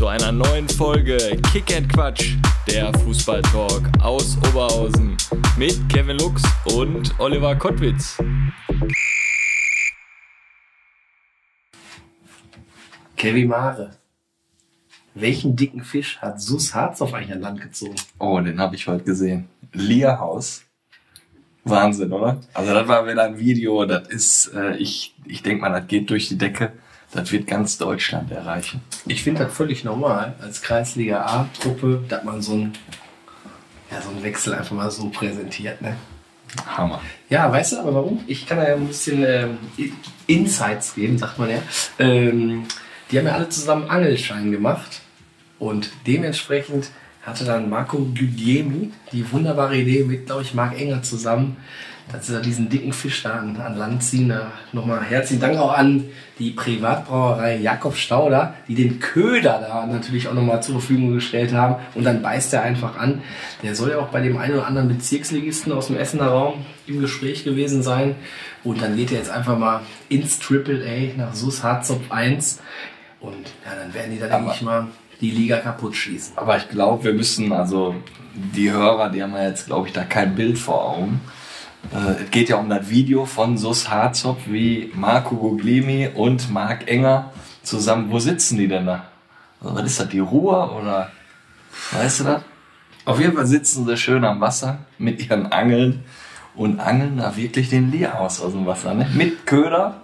Zu einer neuen Folge Kick and Quatsch, der Fußballtalk aus Oberhausen mit Kevin Lux und Oliver Kottwitz. Kevin Mare. Welchen dicken Fisch hat Sus Harz eigentlich an Land gezogen? Oh, den habe ich heute gesehen. Lierhaus. Wahnsinn, oder? Also das war wieder ein Video, das ist, äh, ich, ich denke mal, das geht durch die Decke. Das wird ganz Deutschland erreichen. Ich finde das völlig normal als Kreisliga A-Truppe, dass man so einen, ja, so einen Wechsel einfach mal so präsentiert. Ne? Hammer. Ja, weißt du aber warum? Ich kann da ja ein bisschen ähm, Insights geben, sagt man ja. Ähm, die haben ja alle zusammen Angelschein gemacht und dementsprechend hatte dann Marco Guglielmi die wunderbare Idee mit, glaube ich, Marc Enger zusammen, dass sie da diesen dicken Fisch da an, an Land ziehen. Da nochmal herzlichen Dank auch an die Privatbrauerei Jakob Stauder, die den Köder da natürlich auch nochmal zur Verfügung gestellt haben. Und dann beißt er einfach an. Der soll ja auch bei dem einen oder anderen Bezirksligisten aus dem Essener Raum im Gespräch gewesen sein. Und dann geht er jetzt einfach mal ins Triple A nach Sus Harzopf 1. Und ja, dann werden die da, denke ich mal, die Liga kaputt schießen. Aber ich glaube, wir müssen, also die Hörer, die haben ja jetzt, glaube ich, da kein Bild vor Augen. Äh, es geht ja um das Video von Sus Harzop, wie Marco Guglimi und Marc Enger zusammen, wo sitzen die denn da? Also, was ist das, die Ruhr oder, weißt du das? Auf jeden Fall sitzen sie schön am Wasser mit ihren Angeln und angeln da wirklich den Lierhaus aus dem Wasser, ne? Mit Köder,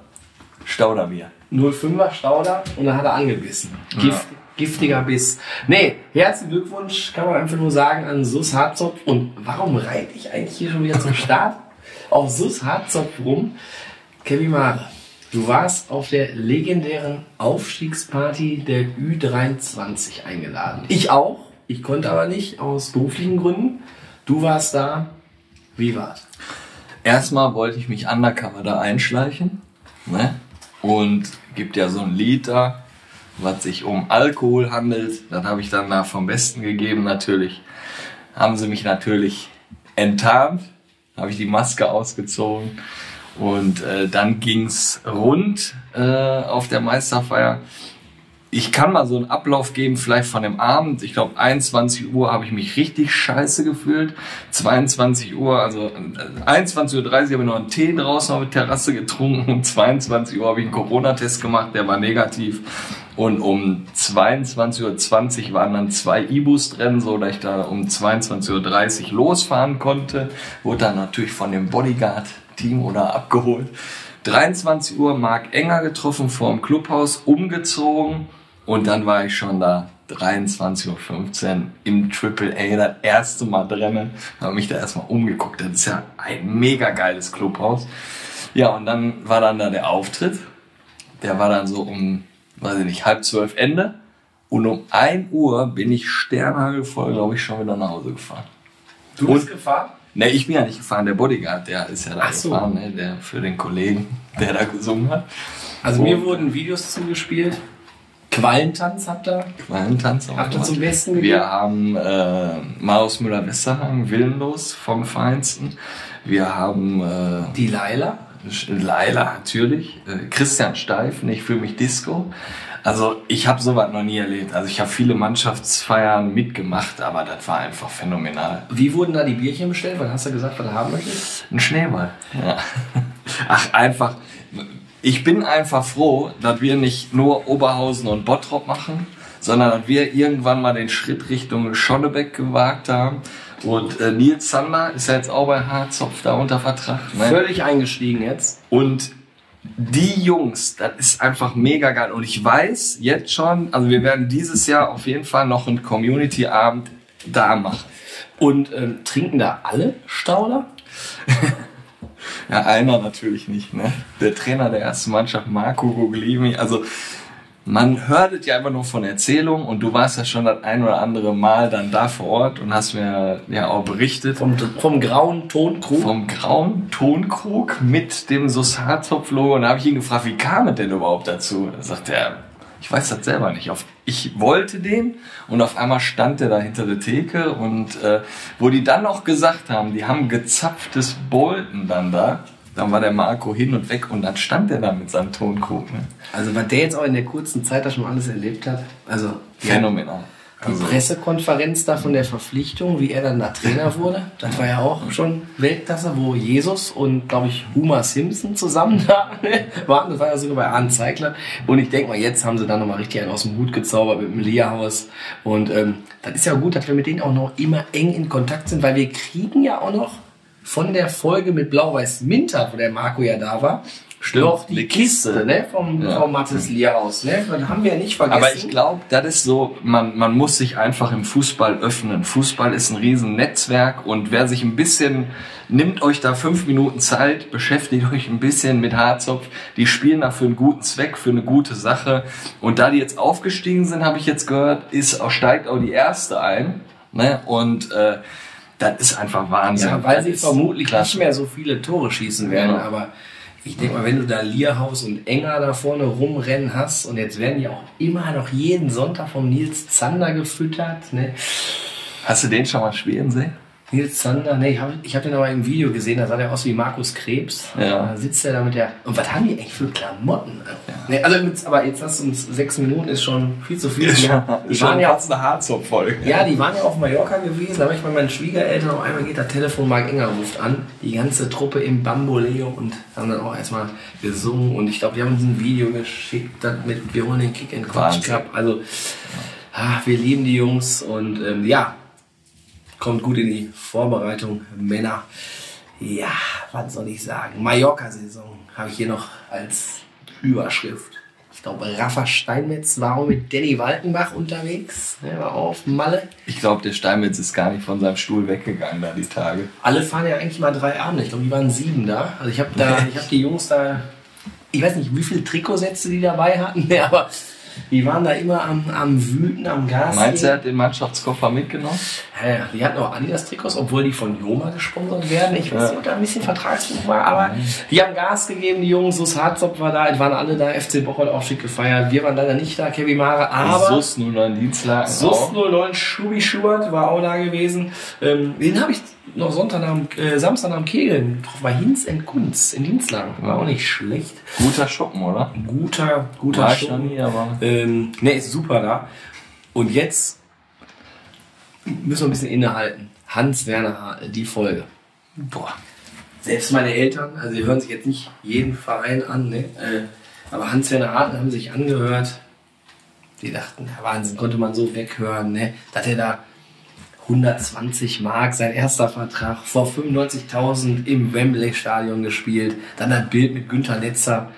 Stauderbier. 05er Stauder und dann hat er angebissen. Gift, Giftiger Biss. Nee, herzlichen Glückwunsch, kann man einfach nur sagen, an Sus Harzopf. Und warum reite ich eigentlich hier schon wieder zum Start auf Sus Harzopf rum? Kevin Mare, du warst auf der legendären Aufstiegsparty der Ü23 eingeladen. Ich auch. Ich konnte aber nicht, aus beruflichen Gründen. Du warst da. Wie war's? Erstmal wollte ich mich undercover da einschleichen. Ne? Und gibt ja so ein Lied da, was sich um Alkohol handelt. Das habe ich dann da vom Besten gegeben natürlich. Haben sie mich natürlich enttarnt, habe ich die Maske ausgezogen und äh, dann ging's rund äh, auf der Meisterfeier. Ich kann mal so einen Ablauf geben, vielleicht von dem Abend. Ich glaube, 21 Uhr habe ich mich richtig scheiße gefühlt. 22 Uhr, also äh, 21.30 Uhr habe ich noch einen Tee draußen auf der Terrasse getrunken. Um 22 Uhr habe ich einen Corona-Test gemacht, der war negativ. Und um 22.20 Uhr waren dann zwei E-Bus drin, so dass ich da um 22.30 Uhr losfahren konnte. Wurde dann natürlich von dem Bodyguard-Team oder abgeholt. 23 Uhr Marc Enger getroffen vor dem Clubhaus, umgezogen und dann war ich schon da 23.15 Uhr im Triple A das erste Mal drinnen. Habe mich da erstmal umgeguckt. Das ist ja ein mega geiles Clubhaus. Ja, und dann war dann da der Auftritt. Der war dann so um, weiß ich nicht, halb zwölf Ende. Und um 1 Uhr bin ich sternhagelvoll, glaube ich, schon wieder nach Hause gefahren. Du bist gefahren? Ne, ich bin ja nicht gefahren, der Bodyguard, der ist ja da Ach so. gefahren, ne, der für den Kollegen, der da gesungen hat. Also mir Und- wurden Videos zugespielt. Quallentanz habt ihr? Quallentanz auch Habt ihr zum Besten gegeben? Wir haben äh, Marius Müller-Westerhagen, Willenlos vom Feinsten. Wir haben äh, Die Laila. Laila natürlich, äh, Christian Steifen, ich fühle mich Disco. Also ich habe sowas noch nie erlebt. Also ich habe viele Mannschaftsfeiern mitgemacht, aber das war einfach phänomenal. Wie wurden da die Bierchen bestellt? Was hast du gesagt, was du haben möchtest? Ein Schneeball. Ja. Ach, einfach. Ich bin einfach froh, dass wir nicht nur Oberhausen und Bottrop machen, sondern dass wir irgendwann mal den Schritt Richtung Schonnebeck gewagt haben. Und äh, Nils Sander ist ja jetzt auch bei Harzopf da unter Vertrag. Ne? Völlig eingestiegen jetzt. Und die Jungs, das ist einfach mega geil. Und ich weiß jetzt schon, also wir werden dieses Jahr auf jeden Fall noch einen Community-Abend da machen. Und ähm, trinken da alle Stauder? Ja, einer natürlich nicht, ne? Der Trainer der ersten Mannschaft, Marco Guglimi, also man hört es ja immer nur von Erzählungen und du warst ja schon das ein oder andere Mal dann da vor Ort und hast mir ja auch berichtet Vom, vom grauen Tonkrug. vom grauen Tonkrug mit dem Sosarzopf-Logo und da habe ich ihn gefragt, wie kam es denn überhaupt dazu? Da sagt er, ich weiß das selber nicht. Ich wollte den und auf einmal stand der da hinter der Theke und äh, wo die dann noch gesagt haben, die haben gezapftes Bolten dann da, dann war der Marco hin und weg und dann stand der da mit seinem Tonkrug. Ne? Also, was der jetzt auch in der kurzen Zeit da schon alles erlebt hat. Also, Phänomenal. die Pressekonferenz da von der Verpflichtung, wie er dann da Trainer wurde, das war ja auch schon Weltklasse, wo Jesus und, glaube ich, Homer Simpson zusammen da ne, waren. Das war ja sogar bei Arne Zeigler. Und ich denke mal, jetzt haben sie dann nochmal richtig einen aus dem Hut gezaubert mit dem Lehrhaus. Und ähm, das ist ja gut, dass wir mit denen auch noch immer eng in Kontakt sind, weil wir kriegen ja auch noch von der Folge mit Blau-Weiß Minter, wo der Marco ja da war, Stimmt, noch die Kiste, Kiste. ne, vom, Ja. vom Mattes Lehrhaus. Ne? Das haben wir ja nicht vergessen. Aber ich glaube, das ist so, man, man muss sich einfach im Fußball öffnen. Fußball ist ein riesen Netzwerk und wer sich ein bisschen, nimmt euch da fünf Minuten Zeit, beschäftigt euch ein bisschen mit Harzopf. Die spielen da für einen guten Zweck, für eine gute Sache. Und da die jetzt aufgestiegen sind, habe ich jetzt gehört, ist auch, steigt auch die erste ein. Ne? Und äh, das ist einfach Wahnsinn. Ja, weil Das sie vermutlich klasse. nicht mehr so viele Tore schießen werden, Ja. aber ich denke mal, wenn du da Lierhaus und Enger da vorne rumrennen hast und jetzt werden die auch immer noch jeden Sonntag vom Nils Zander gefüttert. Ne? Hast du den schon mal spielen sehen? Nils Zander, ne, ich habe ich hab den aber im Video gesehen, da sah der aus wie Markus Krebs. Ja. Da sitzt er da mit der. Und was haben die eigentlich für Klamotten? Ne, also mit, aber jetzt hast du uns sechs Minuten ist schon viel zu viel. Die, die waren ja fast eine Harzopf-Folge. Ja, die waren ja auf Mallorca gewesen. Da war ich bei meinen Schwiegereltern. Auf einmal geht das Telefon, Marc Enger ruft an. Die ganze Truppe im Bamboleo und haben dann auch erstmal gesungen. Und ich glaube, die haben uns ein Video geschickt das mit Wir holen den Kick in Quatsch. Cup. Also, ah, wir lieben die Jungs und ähm, ja, kommt gut in die Vorbereitung, Männer. Ja, was soll ich sagen? Mallorca-Saison habe ich hier noch als Überschrift. Ich glaube, Rafa Steinmetz war auch mit Danny Walkenbach unterwegs. Er war auf Malle. Ich glaube, der Steinmetz ist gar nicht von seinem Stuhl weggegangen da die Tage. Alle fahren ja eigentlich mal drei Abende. Ich glaube, die waren sieben da. Also ich habe da, ich habe die Jungs da, ich weiß nicht, wie viele Trikotsätze die dabei hatten, aber die waren da immer am, am Wüten, am Gas. Meinst du, er hat den Mannschaftskoffer mitgenommen? Ja, ja, die hatten auch Adidas-Trikots, obwohl die von Joma gesponsert werden. Ich weiß nicht, ob da ein bisschen Vertragsbuch war, aber die haben Gas gegeben, die Jungs. Sus Harzopf war da, es waren alle da, FC Bocholt auch schick gefeiert. Wir waren leider nicht da, Kevin Mare, aber Sus 09 Dienstlagen. Sus auch. 09 Schubi Schubert war auch da gewesen. Ähm, den habe ich noch Sonntag am, äh, Samstag am Kegeln getroffen, bei Hinz Kunz in Dienstlagen. War auch nicht schlecht. Guter Schuppen, oder? Guter, guter War ich noch Schuppen. nie, aber. Ähm, ne, ist super da. Und jetzt müssen wir ein bisschen innehalten. Hans-Werner Hartl, die Folge. Boah. Selbst meine Eltern, also die hören sich jetzt nicht jeden Verein an, ne? Äh, aber Hans-Werner Hartl haben sich angehört. Die dachten, Wahnsinn, konnte man so weghören, ne? Dass er da 120 Mark, sein erster Vertrag, vor 95.000 im Wembley-Stadion gespielt. Dann ein Bild mit Günter Netzer.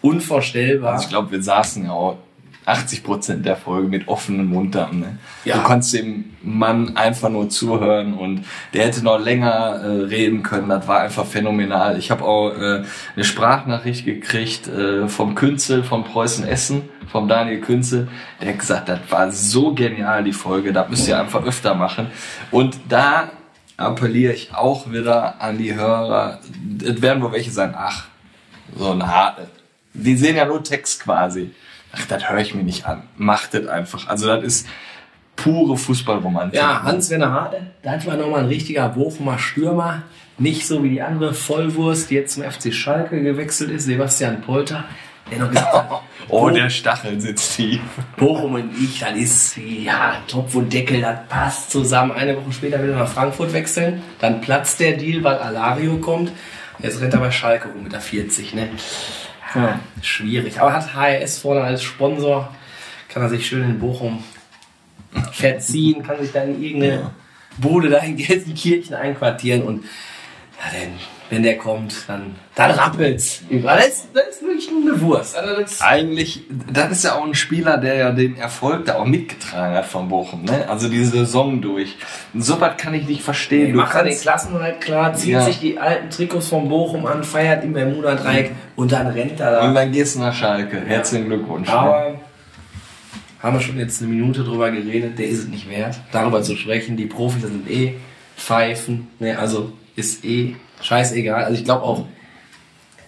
Unvorstellbar. Also ich glaube, wir saßen ja auch 80 Prozent der Folge mit offenem Mund da. Ne? Ja. Du konntest dem Mann einfach nur zuhören und der hätte noch länger äh, reden können. Das war einfach phänomenal. Ich habe auch äh, eine Sprachnachricht gekriegt äh, vom Künzel von Preußen Essen, vom Daniel Künzel. Der hat gesagt, das war so genial, die Folge. Das müsst ihr einfach öfter machen. Und da appelliere ich auch wieder an die Hörer. Es werden wohl welche sein, ach, so ein Harte. Die sehen ja nur Text quasi. Ach, das höre ich mir nicht an. Macht das einfach. Also das ist pure Fußballromantik. Ja, Hans-Werner Hartl, das war nochmal ein richtiger Bochumer Stürmer. Nicht so wie die andere Vollwurst, die jetzt zum FC Schalke gewechselt ist, Sebastian Polter. Der noch gesagt hat, Oh, der Stachel sitzt tief. Bochum und ich, das ist wie ja, Topf und Deckel, das passt zusammen. Eine Woche später will er nach Frankfurt wechseln. Dann platzt der Deal, weil Alario kommt. Jetzt rennt er bei Schalke rum mit der 40, ne? Ja, schwierig. Aber hat HRS vorne als Sponsor. Kann er sich schön in Bochum verziehen, kann sich dann in irgendeine Bude da in Gelsenkirchen einquartieren und ja, denn, wenn der kommt, dann, dann rappelt's. überall. Das ist, das ist wirklich eine Wurst. Also das, Eigentlich, das ist ja auch ein Spieler, der ja den Erfolg da auch mitgetragen hat von Bochum. Ne? Also die Saison durch. So was kann ich nicht verstehen. Er Du macht dann den kannst, Klassenhalt klar, zieht Ja. sich die alten Trikots von Bochum an, feiert im Bermuda-Dreieck und dann rennt er und da. dann gehst du nach Schalke. Herzlichen Glückwunsch. ne? Aber haben wir schon jetzt eine Minute drüber geredet, der ist es nicht wert, darüber zu sprechen. Die Profis sind eh Pfeifen, ne, also ist eh scheißegal. Also ich glaube auch,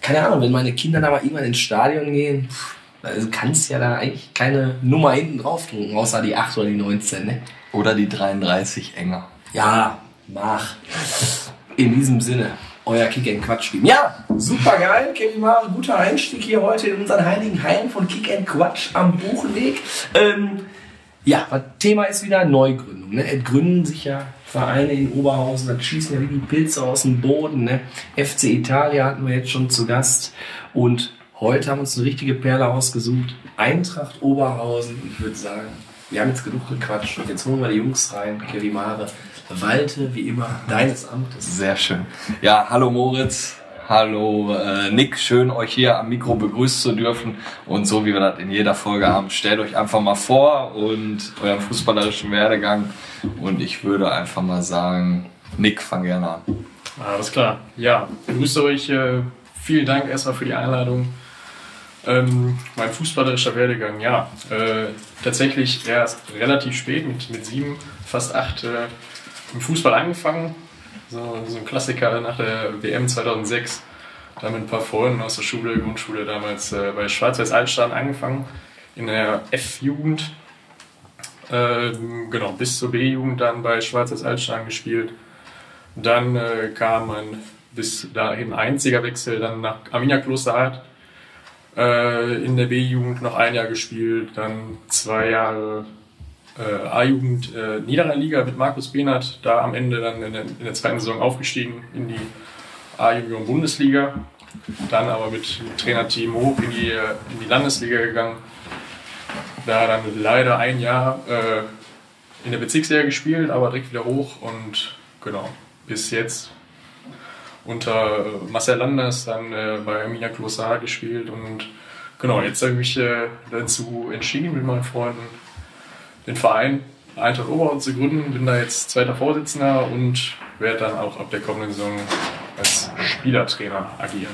keine Ahnung, wenn meine Kinder da mal irgendwann ins Stadion gehen, pff, also kannst ja da eigentlich keine Nummer hinten drauf drucken, außer die 8 oder die 19, ne? Oder die 33 enger. Ja, mach. In diesem Sinne, euer Kick and Quatsch Team. Ja, super geil, Kevin Mare, guter Einstieg hier heute in unseren heiligen Hallen von Kick and Quatsch am Buchenweg. Ähm, ja, das Thema ist wieder Neugründung. Ne? Es gründen sich ja Vereine in Oberhausen, das schießen ja wie die Pilze aus dem Boden. Ne? FC Italia hatten wir jetzt schon zu Gast und heute haben wir uns eine richtige Perle ausgesucht. Eintracht Oberhausen. Ich würde sagen, wir haben jetzt genug gequatscht und jetzt holen wir die Jungs rein. Kevin Mare, walte wie immer deines Amtes. Sehr schön. Ja, hallo Moritz. Hallo äh, Nick, schön euch hier am Mikro begrüßen zu dürfen. Und so wie wir das in jeder Folge haben, stellt euch einfach mal vor und euren fußballerischen Werdegang. Und ich würde einfach mal sagen, Nick, fang gerne an. Alles klar. Ja, begrüße euch. Äh, vielen Dank erstmal für die Einladung. Ähm, mein fußballerischer Werdegang, ja, äh, tatsächlich erst relativ spät, mit, mit sieben, fast acht, äh, im Fußball angefangen. So, so ein Klassiker nach der WM 2006. Da mit ein paar Freunden aus der Schule, Grundschule damals äh, bei Schwarz-Weiß-Altstein angefangen, in der F-Jugend. Ähm, genau, bis zur B-Jugend dann bei Schwarz-Weiß-Altstein gespielt. Dann äh, kam ein bis dahin einziger Wechsel dann nach Arminia Klosterhardt äh, in der B-Jugend noch ein Jahr gespielt, dann zwei Jahre äh, A-Jugend äh, Niederrhein-Liga mit Markus Behnert, da am Ende dann in der, in der zweiten Saison aufgestiegen in die A-Jugend Bundesliga, dann aber mit dem Trainerteam hoch in die, äh, in die Landesliga gegangen, da dann leider ein Jahr äh, in der Bezirksliga gespielt, aber direkt wieder hoch und genau, bis jetzt unter äh, Marcel Landers dann äh, bei Arminia Kloster gespielt und genau, jetzt habe ich mich äh, dazu entschieden mit meinen Freunden den Verein Eintracht Oberhausen zu gründen, bin da jetzt zweiter Vorsitzender und werde dann auch ab der kommenden Saison als Spielertrainer agieren.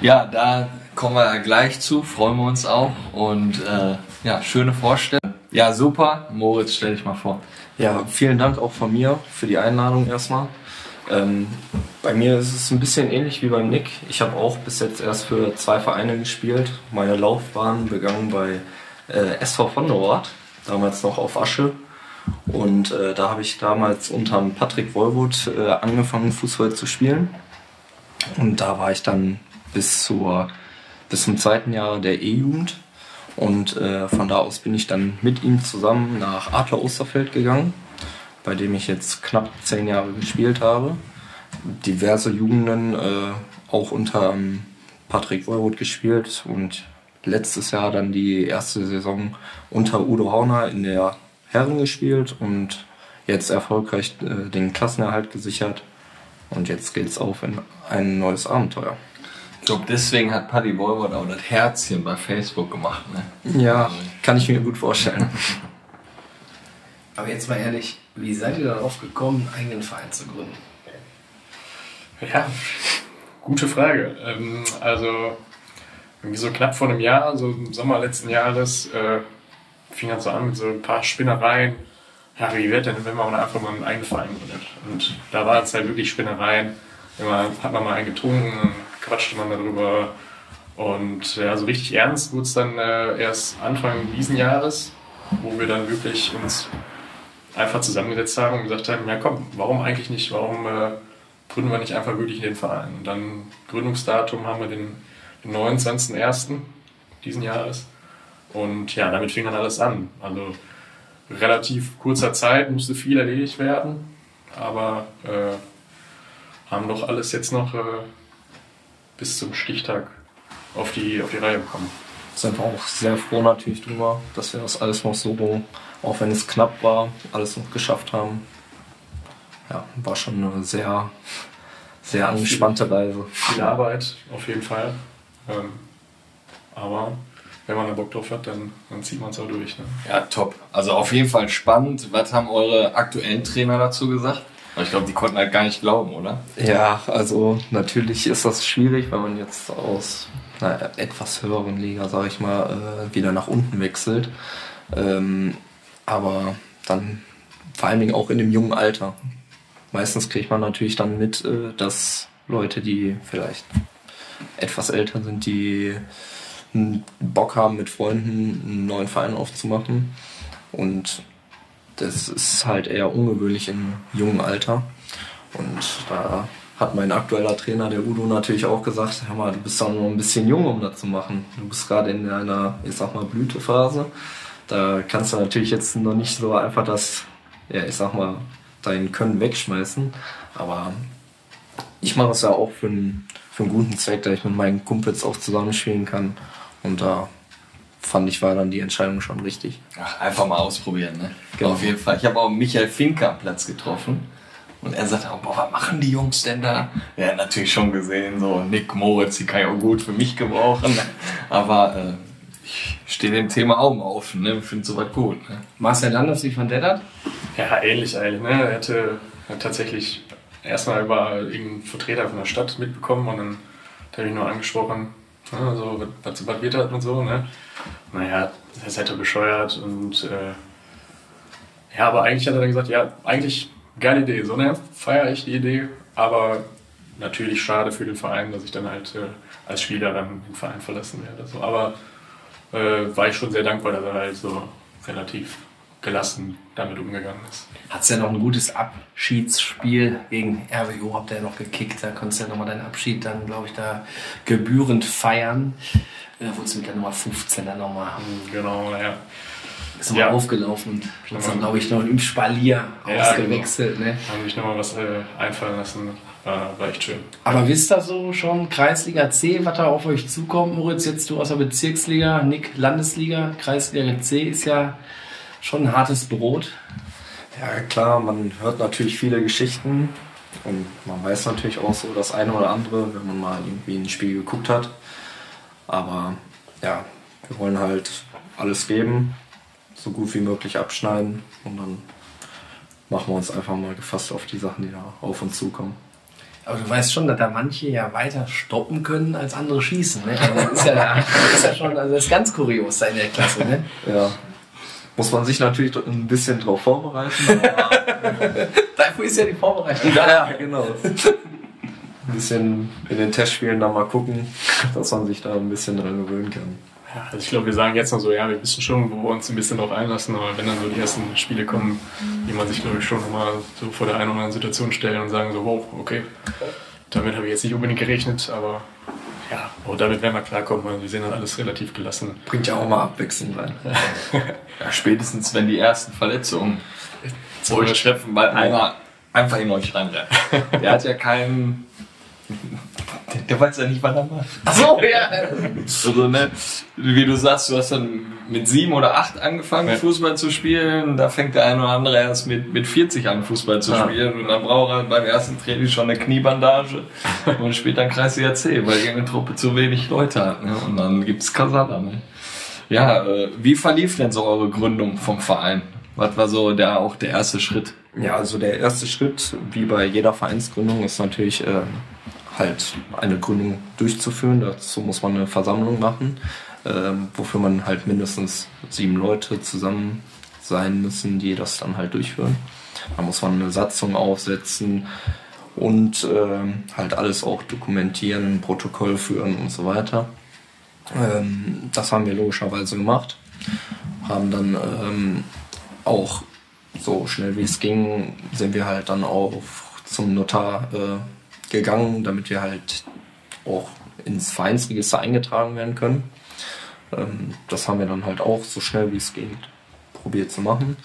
Ja, da kommen wir gleich zu, freuen wir uns auch und äh, ja, schöne Vorstellung. Ja, super. Moritz, stell dich mal vor. Ja, vielen Dank auch von mir für die Einladung erstmal. Ähm, bei mir ist es ein bisschen ähnlich wie beim Nick. Ich habe auch bis jetzt erst für zwei Vereine gespielt. Meine Laufbahn begann bei äh, SV von Nord, damals noch auf Asche. Und äh, da habe ich damals unter Patrick Wollwood äh, angefangen, Fußball zu spielen. Und da war ich dann bis, zur, bis zum zweiten Jahr der E-Jugend. Und äh, von da aus bin ich dann mit ihm zusammen nach Adler Osterfeld gegangen, bei dem ich jetzt knapp zehn Jahre gespielt habe. Diverse Jugenden äh, auch unter Patrick Wollwood gespielt und letztes Jahr dann die erste Saison unter Udo Hauner in der Herren gespielt und jetzt erfolgreich äh, den Klassenerhalt gesichert. Und jetzt geht's auf in ein neues Abenteuer. Ich glaube, deswegen hat Paddy Wolwort auch das Herzchen bei Facebook gemacht. Ne? Ja, kann ich mir gut vorstellen. Aber jetzt mal ehrlich, wie seid ihr darauf gekommen, einen eigenen Verein zu gründen? Ja, gute Frage. Ähm, also, irgendwie so knapp vor einem Jahr, so im Sommer letzten Jahres, äh, fing das so an mit so ein paar Spinnereien. Ja, wie wird denn, wenn man einfach mal einen Verein gründet? Und da war es halt wirklich Spinnereien. Immer hat man mal einen getrunken, quatschte man darüber. Und ja, so richtig ernst wurde es dann äh, erst Anfang diesen Jahres, wo wir dann wirklich uns einfach zusammengesetzt haben und gesagt haben, ja komm, warum eigentlich nicht? Warum äh, gründen wir nicht einfach wirklich den Verein? Und dann Gründungsdatum haben wir den, den 29.01. diesen Jahres. Und ja, damit fing dann alles an. Also relativ kurzer Zeit musste viel erledigt werden, aber äh, haben doch alles jetzt noch äh, bis zum Stichtag auf die, auf die Reihe bekommen. Sind wir auch sehr froh natürlich drüber, dass wir das alles noch so, auch wenn es knapp war, alles noch geschafft haben. Ja, war schon eine sehr, sehr angespannte Reise. Viel Arbeit, auf jeden Fall. Ähm, aber wenn man da Bock drauf hat, dann, dann zieht man es auch durch. Ne? Ja, top. Also auf jeden Fall spannend. Was haben eure aktuellen Trainer dazu gesagt? Ich glaube, die konnten halt gar nicht glauben, oder? Ja, also natürlich ist das schwierig, wenn man jetzt aus einer etwas höheren Liga, sage ich mal, äh, wieder nach unten wechselt. Ähm, aber dann vor allen Dingen auch in dem jungen Alter. Meistens kriegt man natürlich dann mit, äh, dass Leute, die vielleicht etwas älter sind, die Bock haben, mit Freunden einen neuen Verein aufzumachen. Und das ist halt eher ungewöhnlich im jungen Alter. Und da hat mein aktueller Trainer, der Udo, natürlich auch gesagt, hör mal, du bist doch noch ein bisschen jung, um das zu machen. Du bist gerade in einer, ich sag mal, Blütephase. Da kannst du natürlich jetzt noch nicht so einfach das, ja, ich sag mal, dein Können wegschmeißen. Aber ich mache es ja auch für einen, für einen guten Zweck, da ich mit meinen Kumpels auch zusammenspielen kann. Und da fand ich, war dann die Entscheidung schon richtig. Ach, einfach mal ausprobieren, ne? Genau. Auf jeden Fall. Ich habe auch Michael Finker am Platz getroffen. Und er sagte auch, boah, was machen die Jungs denn da? Er hat natürlich schon gesehen, so Nick Moritz, die kann ich auch gut für mich gebrauchen. Aber äh, ich stehe dem Thema Augen offen, ne? Finde sowas gut. Ne? Marcel Landers, wie fand der das? Ja, ähnlich eigentlich. Ne? Er hatte hat tatsächlich erstmal über irgendeinen Vertreter von der Stadt mitbekommen und dann habe ich nur angesprochen, ne, so, was, was wird das und so. Ne? Naja, das hätte bescheuert und äh, ja, aber eigentlich hat er dann gesagt, ja, eigentlich geile Idee, so ne, feiere ich die Idee, aber natürlich schade für den Verein, dass ich dann halt äh, als Spieler dann den Verein verlassen werde. So. Aber äh, war ich schon sehr dankbar, dass er halt so relativ gelassen damit umgegangen ist. Hat's ja noch ein gutes Abschiedsspiel gegen RWO, habt ihr ja noch gekickt. Da konntest du ja nochmal deinen Abschied dann, glaube ich, da gebührend feiern. Da wurdest du mit der Nummer 15 dann nochmal Genau, naja. ist nochmal Ja. aufgelaufen und hast dann, glaube ich, noch im Spalier Ja, ausgewechselt. Ne? Haben sich nochmal was äh, einfallen lassen. War, war echt schön. Aber wisst ihr so schon Kreisliga C, was da auf euch zukommt, Moritz? Jetzt du aus der Bezirksliga, Nick Landesliga, Kreisliga C ist ja schon ein hartes Brot. Ja, klar, man hört natürlich viele Geschichten und man weiß natürlich auch so das eine oder andere, wenn man mal irgendwie ein Spiel geguckt hat. Aber ja, wir wollen halt alles geben, so gut wie möglich abschneiden und dann machen wir uns einfach mal gefasst auf die Sachen, die da auf uns zukommen. Aber du weißt schon, dass da manche ja weiter stoppen können als andere schießen. Ne? Also das ist ja, das ist ja schon, also das ist ganz kurios da in der Klasse. Ne? Ja, muss man sich natürlich ein bisschen drauf vorbereiten. aber- Dafür ist ja die Vorbereitung da. ja, genau. Ein bisschen in den Testspielen da mal gucken, dass man sich da ein bisschen dran gewöhnen kann. Ja, also ich glaube, wir sagen jetzt noch so, ja, wir wissen schon, wo wir uns ein bisschen drauf einlassen, aber wenn dann so die ersten Spiele kommen, die man sich, glaube ich, schon nochmal so vor der einen oder anderen Situation stellen und sagen so, wow, okay, damit habe ich jetzt nicht unbedingt gerechnet, aber ja, oh, damit werden wir klarkommen, weil wir sehen dann alles relativ gelassen. Bringt ja auch mal Abwechslung rein. Ja, spätestens wenn die ersten Verletzungen euch treffen, weil einer einfach in euch reinrennt. Der hat ja keinen. Der, weiß ja nicht, was er macht. Achso, ja. Also, ne, wie du sagst, du hast dann mit sieben oder acht angefangen, Ja. Fußball zu spielen. Da fängt der eine oder andere erst mit, mit 40 an, Fußball zu Ja. spielen. Und dann braucht er beim ersten Training schon eine Kniebandage und spielt dann Kreisliga C, weil die eine Truppe zu wenig Leute hat. Ne? Und dann gibt's Kasala. Ne? Ja, äh, wie verlief denn so eure Gründung vom Verein? Was war so der, auch der erste Schritt? Ja, also der erste Schritt, wie bei jeder Vereinsgründung, ist natürlich äh, halt eine Gründung durchzuführen. Dazu muss man eine Versammlung machen, ähm, wofür man halt mindestens sieben Leute zusammen sein müssen, die das dann halt durchführen. Da muss man eine Satzung aufsetzen und ähm, halt alles auch dokumentieren, ein Protokoll führen und so weiter. Ähm, das haben wir logischerweise gemacht. Haben dann ähm, auch so schnell wie es ging, sind wir halt dann auch zum Notar äh, gegangen, damit wir halt auch ins Vereinsregister eingetragen werden können. Ähm, das haben wir dann halt auch so schnell wie es geht probiert zu machen.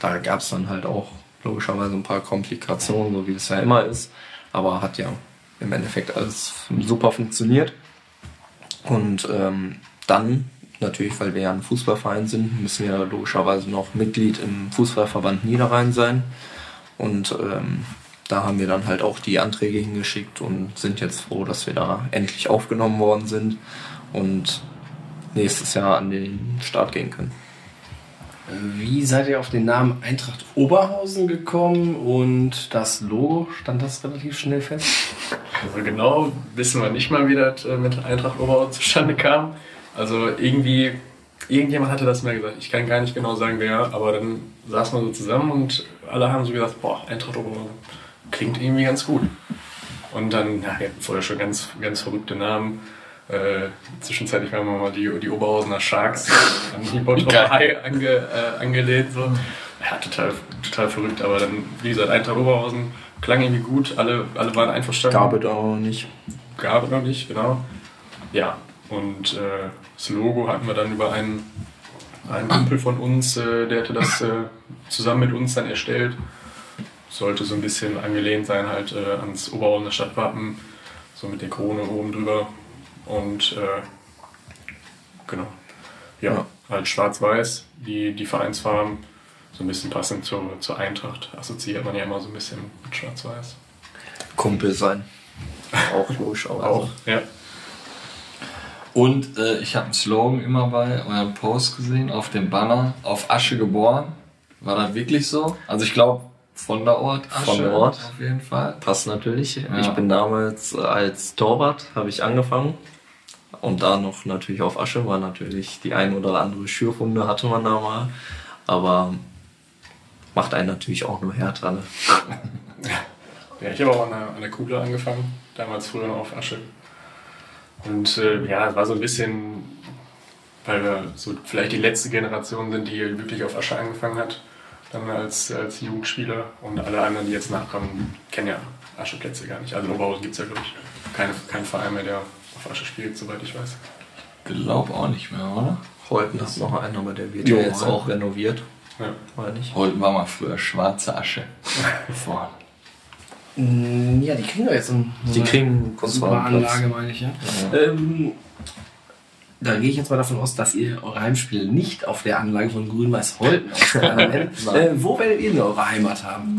Da gab es dann halt auch logischerweise ein paar Komplikationen, so wie es ja immer ist, aber hat ja im Endeffekt alles super funktioniert. Und ähm, dann, natürlich, weil wir ja ein Fußballverein sind, müssen wir logischerweise noch Mitglied im Fußballverband Niederrhein sein. Und ähm, da haben wir dann halt auch die Anträge hingeschickt und sind jetzt froh, dass wir da endlich aufgenommen worden sind und nächstes Jahr an den Start gehen können. Wie seid ihr auf den Namen Eintracht Oberhausen gekommen und das Logo, stand das relativ schnell fest? Also genau wissen wir nicht mal, wie das äh, mit Eintracht Oberhausen zustande kam. Also irgendwie irgendjemand hatte das mal gesagt. Ich kann gar nicht genau sagen, wer, aber dann saß man so zusammen und alle haben so gesagt, boah, Eintracht Oberhausen klingt irgendwie ganz gut. Und dann, ja, wir hatten vorher schon ganz, ganz verrückte Namen. Äh, zwischenzeitlich waren wir mal die, die Oberhausener Sharks an die Bottroper High ange, äh, angelehnt. So. Ja, total, total verrückt, aber dann, wie gesagt, Eintracht Oberhausen klang irgendwie gut, alle, alle waren einverstanden. Gab es auch nicht. Gab es noch nicht, genau. Ja, und äh, das Logo hatten wir dann über einen, einen Kumpel von uns, äh, der hatte das äh, zusammen mit uns dann erstellt. Sollte so ein bisschen angelehnt sein halt äh, ans Oberhausener Stadtwappen, so mit der Krone oben drüber. Und äh, genau. Ja, Ja. halt schwarz-weiß, die, die Vereinsfarben, so ein bisschen passend zur, zur Eintracht. Assoziiert man ja immer so ein bisschen mit schwarz-weiß. Kumpel sein. Auch logischerweise. Auch, ja. Und äh, ich habe einen Slogan immer bei eurem Post gesehen, auf dem Banner, auf Asche geboren. War das wirklich so? Also ich glaube, von der Ort Asche. Von der Ort. Auf jeden Fall. Passt natürlich. Ja. Ich bin damals äh, als Torwart, habe ich angefangen. Und da noch natürlich auf Asche war natürlich die ein oder andere Schürfunde hatte man da mal. Aber macht einen natürlich auch nur härter. Ne? Ja, ich habe auch an der, an der Kuhle angefangen, damals früher noch auf Asche. Und äh, ja, es war so ein bisschen, weil wir so vielleicht die letzte Generation sind, die wirklich auf Asche angefangen hat, dann als, als Jugendspieler. Und alle anderen, die jetzt nachkommen, kennen ja Ascheplätze gar nicht. Also in Oberhausen gibt es ja, glaube ich, keine, keinen Verein mehr, der auf Asche spielt, soweit ich weiß. Glaub auch nicht mehr, oder? Holten ist noch einer, aber der wird Jo, ja jetzt auch renoviert. Ja. Meine ich. Holten war mal früher schwarze Asche. Vorne. Mm, Ja, die kriegen doch jetzt so ein- so Die eine kriegen super Kunstwarenplatz. Anlage, meine ich, ja. Ja. Ähm, da gehe ich jetzt mal davon aus, dass ihr eure Heimspiele nicht auf der Anlage von Grün-Weiß Holten austragen werdet. äh, Wo werdet ihr denn eure Heimat haben?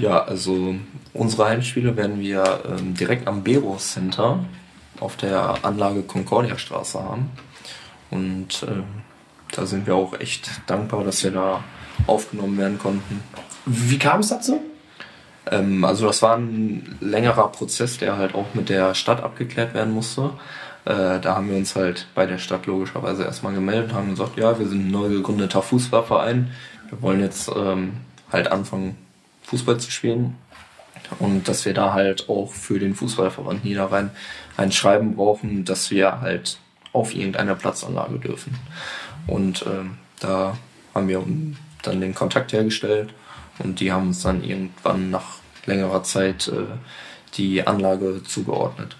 Ja, also unsere Heimspiele werden wir ähm, direkt am Bero Center auf der Anlage Concordia Straße haben. Und ähm, da sind wir auch echt dankbar, dass wir da aufgenommen werden konnten. Wie kam es dazu? Ähm, also das war ein längerer Prozess, der halt auch mit der Stadt abgeklärt werden musste. Äh, da haben wir uns halt bei der Stadt logischerweise erstmal gemeldet und haben gesagt, ja, wir sind ein neu gegründeter Fußballverein. Wir wollen jetzt ähm, halt anfangen, Fußball zu spielen. Und dass wir da halt auch für den Fußballverband Niederrhein ein Schreiben brauchen, dass wir halt auf irgendeiner Platzanlage dürfen. Und ähm, da haben wir dann den Kontakt hergestellt und die haben uns dann irgendwann nach längerer Zeit äh, die Anlage zugeordnet.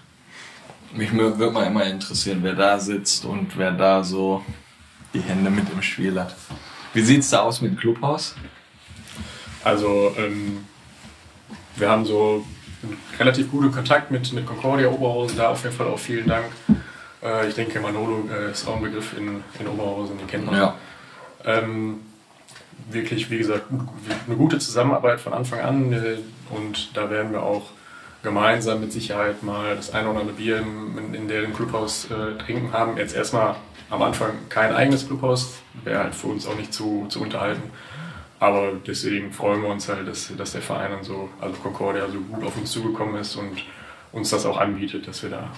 Mich würde mal immer interessieren, wer da sitzt und wer da so die Hände mit im Spiel hat. Wie sieht's da aus mit dem Clubhaus? Also, ähm, wir haben so einen relativ guten Kontakt mit, mit Concordia Oberhausen, da auf jeden Fall auch vielen Dank. Äh, ich denke, Manolo äh, ist auch ein Begriff in, in Oberhausen, den kennt man. Ja. Ähm, wirklich, wie gesagt, eine gute Zusammenarbeit von Anfang an äh, und da werden wir auch gemeinsam mit Sicherheit mal das eine oder andere Bier in, in deren Clubhaus äh, trinken haben. Jetzt erstmal am Anfang kein eigenes Clubhaus, wäre halt für uns auch nicht zu, zu unterhalten. Aber deswegen freuen wir uns halt, dass, dass der Verein dann so, also Concordia, so gut auf uns zugekommen ist und uns das auch anbietet, dass wir da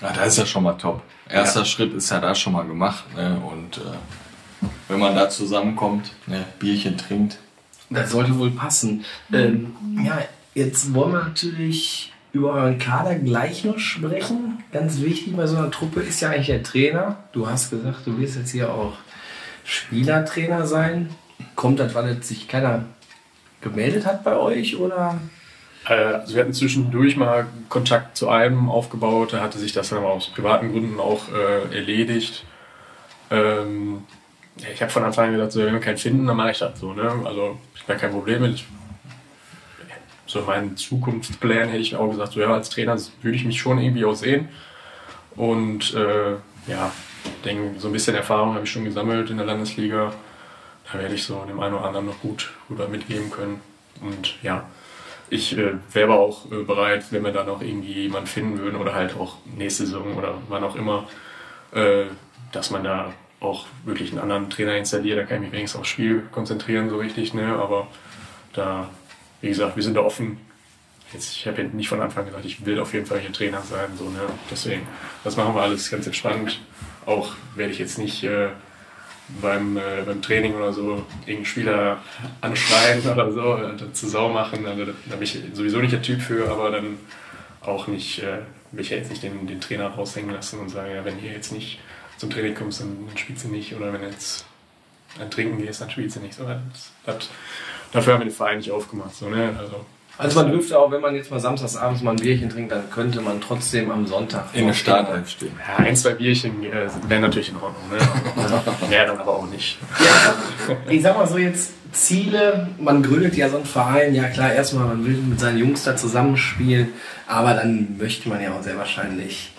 Ja, da ist ja schon mal top. Erster Ja. Schritt ist ja da schon mal gemacht. Ne? Und äh, wenn man da zusammenkommt, ne, Bierchen trinkt. Das sollte wohl passen. Ähm, ja, jetzt wollen wir natürlich über euren Kader gleich noch sprechen. Ganz wichtig bei so einer Truppe ist ja eigentlich der Trainer. Du hast gesagt, du wirst jetzt hier auch Spielertrainer sein. Kommt das, weil jetzt sich keiner gemeldet hat bei euch oder? Äh, Also wir hatten zwischendurch mal Kontakt zu einem aufgebaut, da hatte sich das dann aus privaten Gründen auch äh, erledigt. Ähm, ich habe von Anfang an gesagt, so, wenn wir keinen finden, dann mache ich das so. Ne? Also ich habe kein Problem mit. So meinen Zukunftsplan hätte ich auch gesagt, so ja, als Trainer würde ich mich schon irgendwie auch sehen. Und äh, ja, denke, so ein bisschen Erfahrung habe ich schon gesammelt in der Landesliga. Da werde ich so dem einen oder anderen noch gut, was mitgeben können. Und ja, ich äh, wäre aber auch äh, bereit, wenn wir da noch irgendwie jemanden finden würden oder halt auch nächste Saison oder wann auch immer, äh, dass man da auch wirklich einen anderen Trainer installiert. Da kann ich mich wenigstens aufs Spiel konzentrieren, so richtig. Ne? Aber da, wie gesagt, wir sind da offen jetzt, ich habe nicht von Anfang gesagt, ich will auf jeden Fall hier Trainer sein. So, ne? Deswegen, das machen wir alles ganz entspannt. Auch werde ich jetzt nicht äh, beim, äh, beim Training oder so irgendeinen Spieler anschreien oder so, äh, zu Sau machen. Also, da bin ich sowieso nicht der Typ für, aber dann auch nicht, äh, will ich ja jetzt nicht den, den Trainer raushängen lassen und sagen, ja, wenn ihr jetzt nicht zum Training kommst, dann, dann spielst du nicht. Oder wenn du jetzt ein Trinken gehst, dann spielst du nicht. So, das, das, dafür haben wir den Verein nicht aufgemacht. So, ne? also, Also man dürfte auch, wenn man jetzt mal samstags abends mal ein Bierchen trinkt, dann könnte man trotzdem am Sonntag In der Startelf stehen. ja, ein, zwei Bierchen äh, wären natürlich in Ordnung. Ne? Mehr dann aber auch nicht. Ja, ich sag mal so jetzt Ziele, man gründet ja so einen Verein, ja klar, erstmal man will mit seinen Jungs da zusammenspielen, aber dann möchte man ja auch sehr wahrscheinlich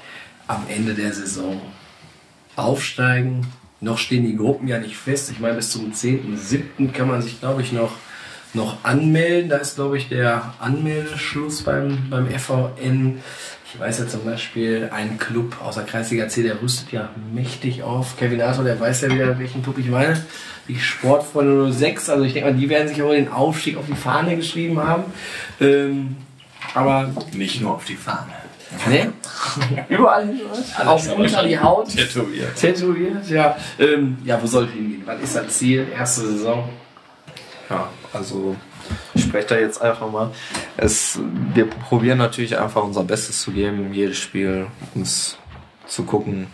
am Ende der Saison aufsteigen. Noch stehen die Gruppen ja nicht fest. Ich meine, bis zum 10.7. kann man sich, glaube ich, noch, noch anmelden. Da ist, glaube ich, der Anmeldeschluss beim, beim FVN. Ich weiß ja zum Beispiel, ein Club aus der Kreisliga C, der rüstet ja mächtig auf. Kevin Arthur, der weiß ja wieder, welchen Club ich meine. Die Sportfreunde 06, also ich denke mal, die werden sich auch den Aufstieg auf die Fahne geschrieben haben. Ähm, aber Nicht nur auf die Fahne. ne? überall hin, auch unter die Haut. Tätowiert. Tätowiert, ja. Ähm, ja, wo soll ich hingehen? Was ist das Ziel? Erste Saison. Ja, also ich spreche da jetzt einfach mal. Es, wir probieren natürlich einfach unser Bestes zu geben, jedes Spiel, es zu gucken,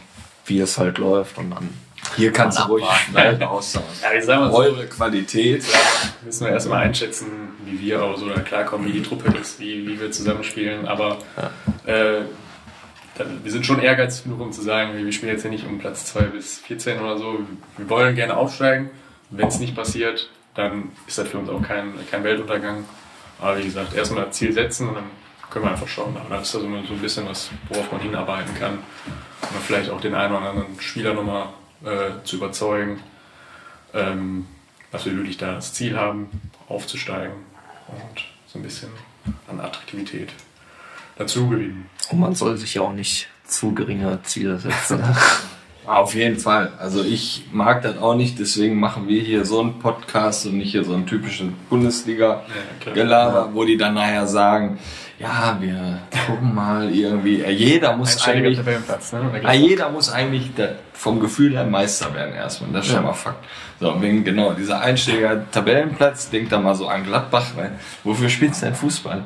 wie es halt läuft und dann. Hier kannst du ruhig schneiden aus. Ja, mal so, Eure Qualität. müssen wir erstmal einschätzen, wie wir auch so klarkommen, wie die Truppe ist, wie, wie wir zusammenspielen. Aber äh, dann, wir sind schon ehrgeizig genug, um zu sagen, wir spielen jetzt hier nicht um Platz 2 bis 14 oder so. Wir wollen gerne aufsteigen. Wenn es nicht passiert, dann ist das für uns auch kein, kein Weltuntergang. Aber wie gesagt, erstmal Ziel setzen und dann können wir einfach schauen. Aber das ist also so ein bisschen was, worauf man hinarbeiten kann. Und vielleicht auch den einen oder anderen Spieler nochmal äh, zu überzeugen, ähm, dass wir wirklich da das Ziel haben, aufzusteigen und so ein bisschen an Attraktivität dazu gewinnen. Und man soll sich ja auch nicht zu geringe Ziele setzen. Auf jeden Fall. Also ich mag das auch nicht, deswegen machen wir hier so einen Podcast und nicht hier so einen typischen Bundesliga-Gelaber, wo die dann nachher sagen, ja, wir gucken mal irgendwie. Ja, Jeder muss eigentlich, ne? ja, jeder muss eigentlich vom Gefühl her Meister werden erstmal. Das ist schon mal Fakt. So, wegen genau dieser einstelliger Tabellenplatz, denkt da mal so an Gladbach, weil wofür spielst du denn Fußball?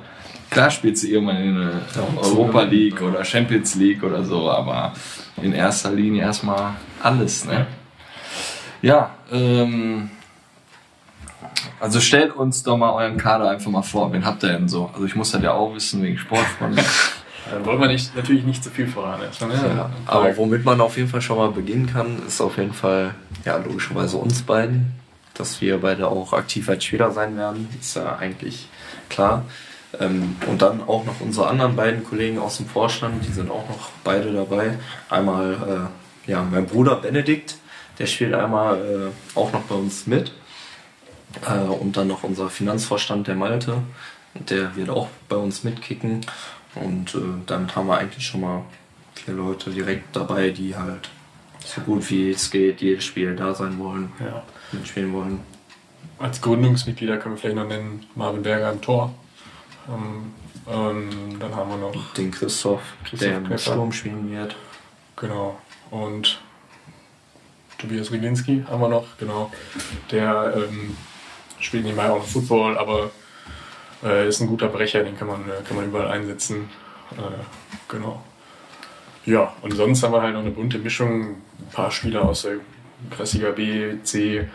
Klar spielst du irgendwann in der Europa League oder Champions League oder so, aber in erster Linie erstmal alles. Ne? Ja, ähm, also stellt uns doch mal euren Kader einfach mal vor. Wen habt ihr denn so? Also ich muss das ja auch wissen wegen Sportfreunde. Dann wollen wir nicht, natürlich nicht zu viel voran erstmal. Ne? Ja, aber womit man auf jeden Fall schon mal beginnen kann, ist auf jeden Fall, ja, logischerweise uns beiden, dass wir beide auch aktiv als Spieler sein werden, ist ja eigentlich klar. Ähm, und dann auch noch unsere anderen beiden Kollegen aus dem Vorstand, die sind auch noch beide dabei. Einmal, äh, ja, mein Bruder Benedikt, der spielt einmal äh, auch noch bei uns mit. Äh, und dann noch unser Finanzvorstand, der Malte, der wird auch bei uns mitkicken. Und äh, damit haben wir eigentlich schon mal vier Leute direkt dabei, die halt so gut wie es geht, jedes Spiel da sein wollen, Ja. mitspielen wollen. Als Gründungsmitglieder können wir vielleicht noch nennen Marvin Berger im Tor. Ähm, ähm, dann haben wir noch, Den Christoph, Christoph der im. Sturm spielen wird. genau, und Tobias Rilinski haben wir noch, genau. Der ähm, spielt nebenbei auch noch Football, aber äh, ist ein guter Brecher, den kann man, äh, kann man überall einsetzen. Äh, genau. Ja, und sonst haben wir halt noch eine bunte Mischung, ein paar Spieler aus der Klassiker B, C,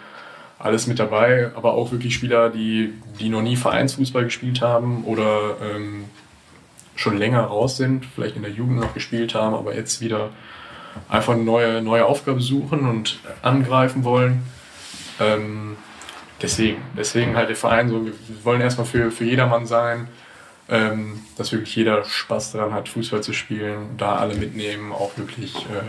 alles mit dabei, aber auch wirklich Spieler, die, die noch nie Vereinsfußball gespielt haben oder ähm, schon länger raus sind, vielleicht in der Jugend noch gespielt haben, aber jetzt wieder einfach eine neue, neue Aufgabe suchen und angreifen wollen. Ähm, deswegen, deswegen halt der Verein so, wir wollen erstmal für, für jedermann sein, ähm, dass wirklich jeder Spaß daran hat, Fußball zu spielen, da alle mitnehmen, auch wirklich, äh,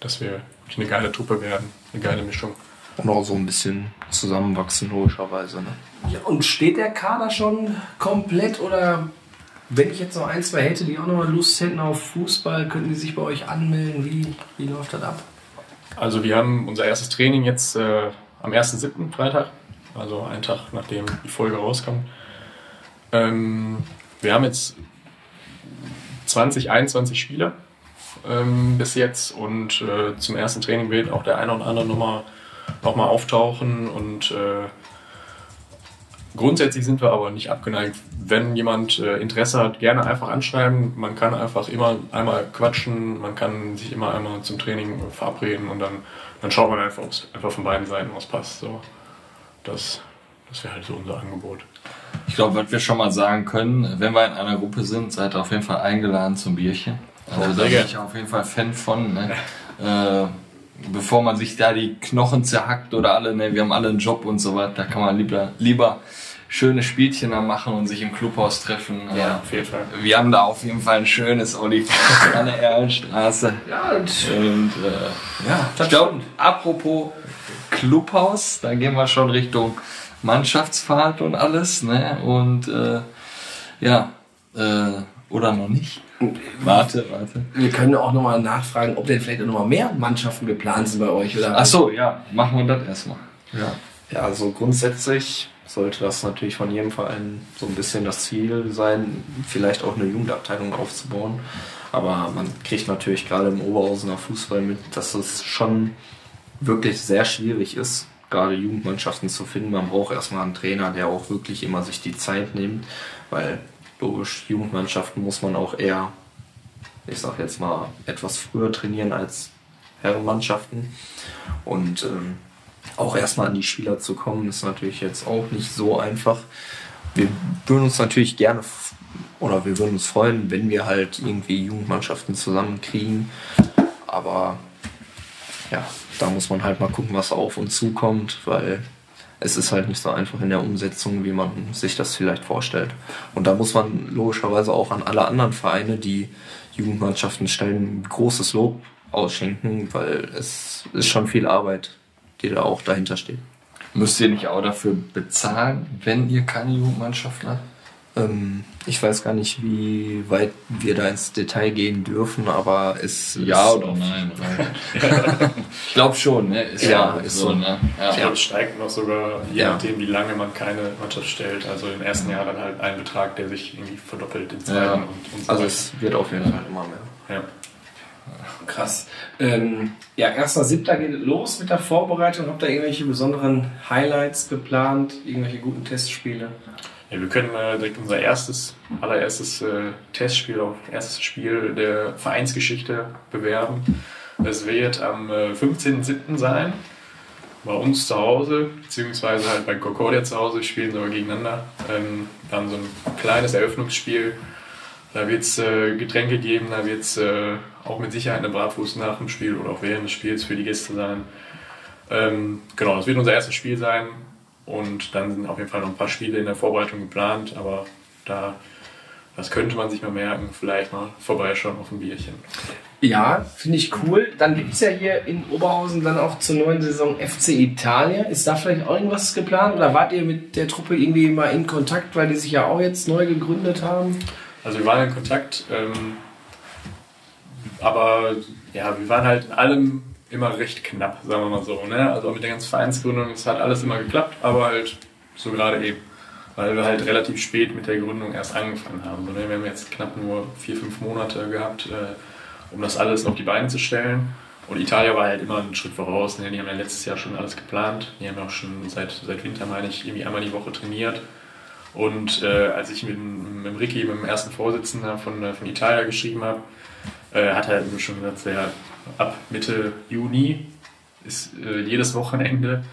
dass wir wirklich eine geile Truppe werden, eine geile Mischung. Und auch so ein bisschen zusammenwachsen, logischerweise. Ne? Ja, und steht der Kader schon komplett oder wenn ich jetzt noch ein, zwei hätte, die auch noch mal Lust hätten auf Fußball, könnten die sich bei euch anmelden? Wie, wie läuft das ab? Also wir haben unser erstes Training jetzt äh, am 1.7. Freitag, also einen Tag nachdem die Folge rauskommt. Ähm, wir haben jetzt 20, 21 Spieler ähm, bis jetzt und äh, zum ersten Training wird auch der eine oder andere nochmal noch mal auftauchen und äh, grundsätzlich sind wir aber nicht abgeneigt. Wenn jemand äh, Interesse hat, gerne einfach anschreiben. Man kann einfach immer einmal quatschen, man kann sich immer einmal zum Training verabreden und dann, dann schaut man einfach, ob es einfach von beiden Seiten aus passt. So. Das, das wäre halt so unser Angebot. Ich glaube, was wir schon mal sagen können, wenn wir in einer Gruppe sind, seid ihr auf jeden Fall eingeladen zum Bierchen. Also da sehr bin ich auf jeden Fall Fan von. Ne? Äh, bevor man sich da die Knochen zerhackt oder alle, ne, wir haben alle einen Job und so weiter, da kann man lieber, lieber schöne Spielchen da machen und sich im Clubhaus treffen. Ja, auf jeden Fall. Wir haben da auf jeden Fall ein schönes Olli an der Erlenstraße. Ja, und Und äh, ja, ich glaube, apropos Clubhaus, da gehen wir schon Richtung Mannschaftsfahrt und alles, ne? Und äh, ja, äh, oder noch nicht? Warte, warte. wir können auch nochmal nachfragen, ob denn vielleicht auch nochmal mehr Mannschaften geplant sind bei euch. Oder? Ach so, ja, machen wir das erstmal. Ja. ja, also grundsätzlich sollte das natürlich von jedem Verein so ein bisschen das Ziel sein, vielleicht auch eine Jugendabteilung aufzubauen. Aber man kriegt natürlich gerade im Oberhausener Fußball mit, dass es schon wirklich sehr schwierig ist, gerade Jugendmannschaften zu finden. Man braucht erstmal einen Trainer, der auch wirklich immer sich die Zeit nimmt, weil logisch, Jugendmannschaften muss man auch eher, ich sag jetzt mal, etwas früher trainieren als Herrenmannschaften. Und ähm, auch erstmal an die Spieler zu kommen, ist natürlich jetzt auch nicht so einfach. Wir würden uns natürlich gerne oder wir würden uns freuen, wenn wir halt irgendwie Jugendmannschaften zusammenkriegen. Aber ja, da muss man halt mal gucken, was auf uns zukommt, weil es ist halt nicht so einfach in der Umsetzung, wie man sich das vielleicht vorstellt. Und da muss man logischerweise auch an alle anderen Vereine, die Jugendmannschaften stellen, großes Lob ausschenken, weil es ist schon viel Arbeit, die da auch dahinter steht. Müsst ihr nicht auch dafür bezahlen, wenn ihr keine Jugendmannschaft habt? Ähm, ich weiß gar nicht, wie weit wir da ins Detail gehen dürfen, aber es Ja ist oder nein? ich glaube schon, ne? Ist Ja, ja, ist so, so. ne? Ich Ja. glaube, es steigt noch sogar, je Ja. nachdem, wie lange man keine Mannschaft stellt. Also im ersten Jahr dann halt ein Betrag, der sich irgendwie verdoppelt im zweiten Ja. und, und so Also weiter. es wird auf jeden Fall immer mehr. Ja. Krass. Ähm, ja, 1.7. geht los mit der Vorbereitung. Habt ihr irgendwelche besonderen Highlights geplant? Irgendwelche guten Testspiele? Ja, wir können äh, direkt unser erstes, allererstes äh, Testspiel, auch erstes Spiel der Vereinsgeschichte bewerben. Es wird am äh, 15.07. sein, bei uns zu Hause, beziehungsweise halt bei Concordia zu Hause, spielen sogar gegeneinander. Ähm, dann so ein kleines Eröffnungsspiel. Da wird es äh, Getränke geben, da wird es äh, auch mit Sicherheit eine Bratwurst nach dem Spiel oder auch während des Spiels für die Gäste sein. Ähm, genau, das wird unser erstes Spiel sein. Und dann sind auf jeden Fall noch ein paar Spiele in der Vorbereitung geplant, aber da, das könnte man sich mal merken, vielleicht mal vorbeischauen auf ein Bierchen. Ja, finde ich cool. Dann gibt es ja hier in Oberhausen dann auch zur neuen Saison FC Italia. Ist da vielleicht auch irgendwas geplant? Oder wart ihr mit der Truppe irgendwie mal in Kontakt, weil die sich ja auch jetzt neu gegründet haben? Also wir waren in Kontakt, ähm, aber ja, wir waren halt in allem immer recht knapp, sagen wir mal so. Ne? Also mit der ganzen Vereinsgründung, es hat alles immer geklappt, aber halt so gerade eben. Weil wir halt relativ spät mit der Gründung erst angefangen haben. Wir haben jetzt knapp nur vier, fünf Monate gehabt, äh, um das alles auf die Beine zu stellen. Und Italien war halt immer einen Schritt voraus. Ne? Die haben ja letztes Jahr schon alles geplant. Die haben auch schon seit, seit Winter, meine ich, irgendwie einmal die Woche trainiert. Und äh, als ich mit, mit Ricky, mit dem ersten Vorsitzenden von, von Italia geschrieben habe, äh, hat er halt schon gesagt, ab Mitte Juni ist äh, jedes Wochenende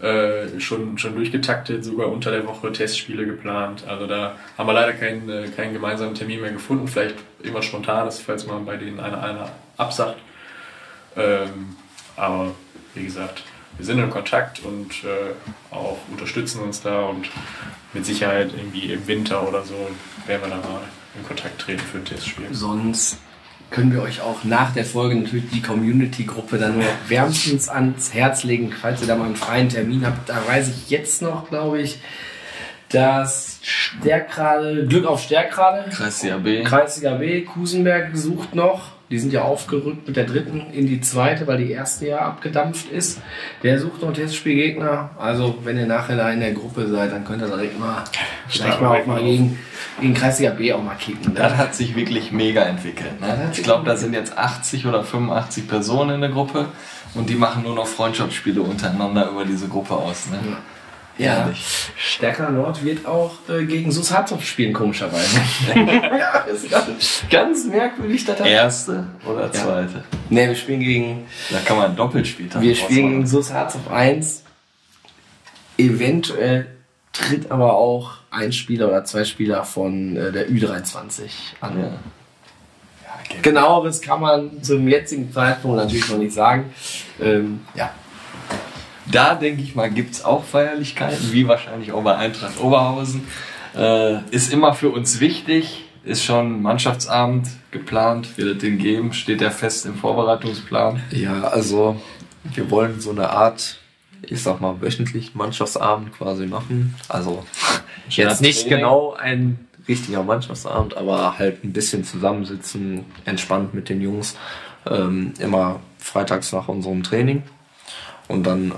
äh, schon, schon durchgetaktet, sogar unter der Woche Testspiele geplant. Also da haben wir leider keinen, äh, keinen gemeinsamen Termin mehr gefunden. Vielleicht immer spontanes, falls man bei denen einer, einer absagt. Ähm, aber wie gesagt, wir sind in Kontakt und äh, auch unterstützen uns da und mit Sicherheit irgendwie im Winter oder so werden wir da mal in Kontakt treten für ein Testspiel. Sonst können wir euch auch nach der Folge natürlich die Community-Gruppe dann nur wärmstens ans Herz legen, falls ihr da mal einen freien Termin habt. Da weiß ich jetzt noch, glaube ich, dass Stärkrade, Glück auf Stärkrade, Kreisliga B. Kreisliga B, Kusenberg sucht noch. Die sind ja aufgerückt mit der dritten in die zweite, weil die erste ja abgedampft ist. Der sucht noch Testspielgegner. Also, wenn ihr nachher da in der Gruppe seid, dann könnt ihr direkt mal, vielleicht mal auch mal gegen in Kreisliga B auch mal kicken. Das Ne? hat sich wirklich mega entwickelt. Ne? Ich glaube, da sind jetzt 80 oder 85 Personen in der Gruppe und die machen nur noch Freundschaftsspiele untereinander über diese Gruppe aus. Ne? Ja. Ehrlich. Stärker Nord wird auch äh, gegen Sus Hartzoff spielen, komischerweise. ja, ist ganz, ganz merkwürdig. Das Erste oder zweite? Ne, wir spielen gegen, Da kann man doppelt später. wir spielen gegen Sus Hartzoff 1. Eventuell tritt aber auch ein Spieler oder zwei Spieler von äh, der Ü23 an. Ja. Genaueres kann man zum jetzigen Zeitpunkt natürlich noch nicht sagen. Ähm, ja, Da denke ich mal, gibt es auch Feierlichkeiten, wie wahrscheinlich auch bei Eintracht Oberhausen. Äh, ist immer für uns wichtig, ist schon Mannschaftsabend geplant, wird es den geben, steht der fest im Vorbereitungsplan. Ja, also wir wollen so eine Art, ich sag mal, wöchentlich Mannschaftsabend quasi machen. Also jetzt nicht genau ein richtiger Mannschaftsabend, aber halt ein bisschen zusammensitzen, entspannt mit den Jungs. Ähm, immer freitags nach unserem Training. Und dann äh,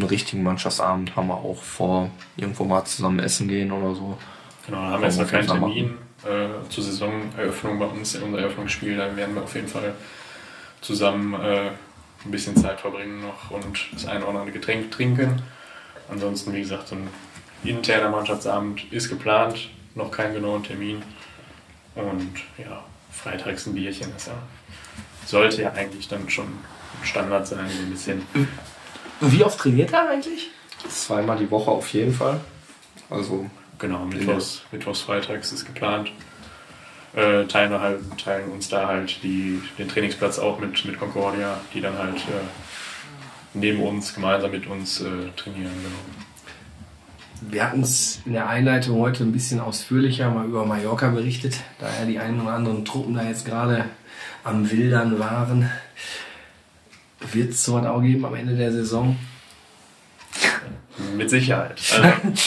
einen richtigen Mannschaftsabend haben wir auch vor, irgendwo mal zusammen essen gehen oder so. Genau, da haben wir jetzt noch keinen Termin äh, zur Saisoneröffnung bei uns in unser Eröffnungsspiel. Da werden wir auf jeden Fall zusammen äh, ein bisschen Zeit verbringen noch und das ein oder andere Getränk trinken. Ansonsten, wie gesagt, so ein interner Mannschaftsabend ist geplant, noch keinen genauen Termin. Und ja, freitags ein Bierchen, das ja, sollte ja eigentlich dann schon Standard sein, so ein bisschen. Wie oft trainiert er eigentlich? Zweimal die Woche auf jeden Fall. Also Genau, Mittwochs, Mittwochs freitags ist geplant. Äh, teilen wir halt, teilen uns da halt die, den Trainingsplatz auch mit, mit Concordia, die dann halt äh, neben uns, gemeinsam mit uns äh, trainieren. Genau. Wir hatten es in der Einleitung heute ein bisschen ausführlicher mal über Mallorca berichtet, da ja die einen oder anderen Truppen da jetzt gerade am Wildern waren. Wird es sowas auch geben am Ende der Saison? Mit Sicherheit. Also,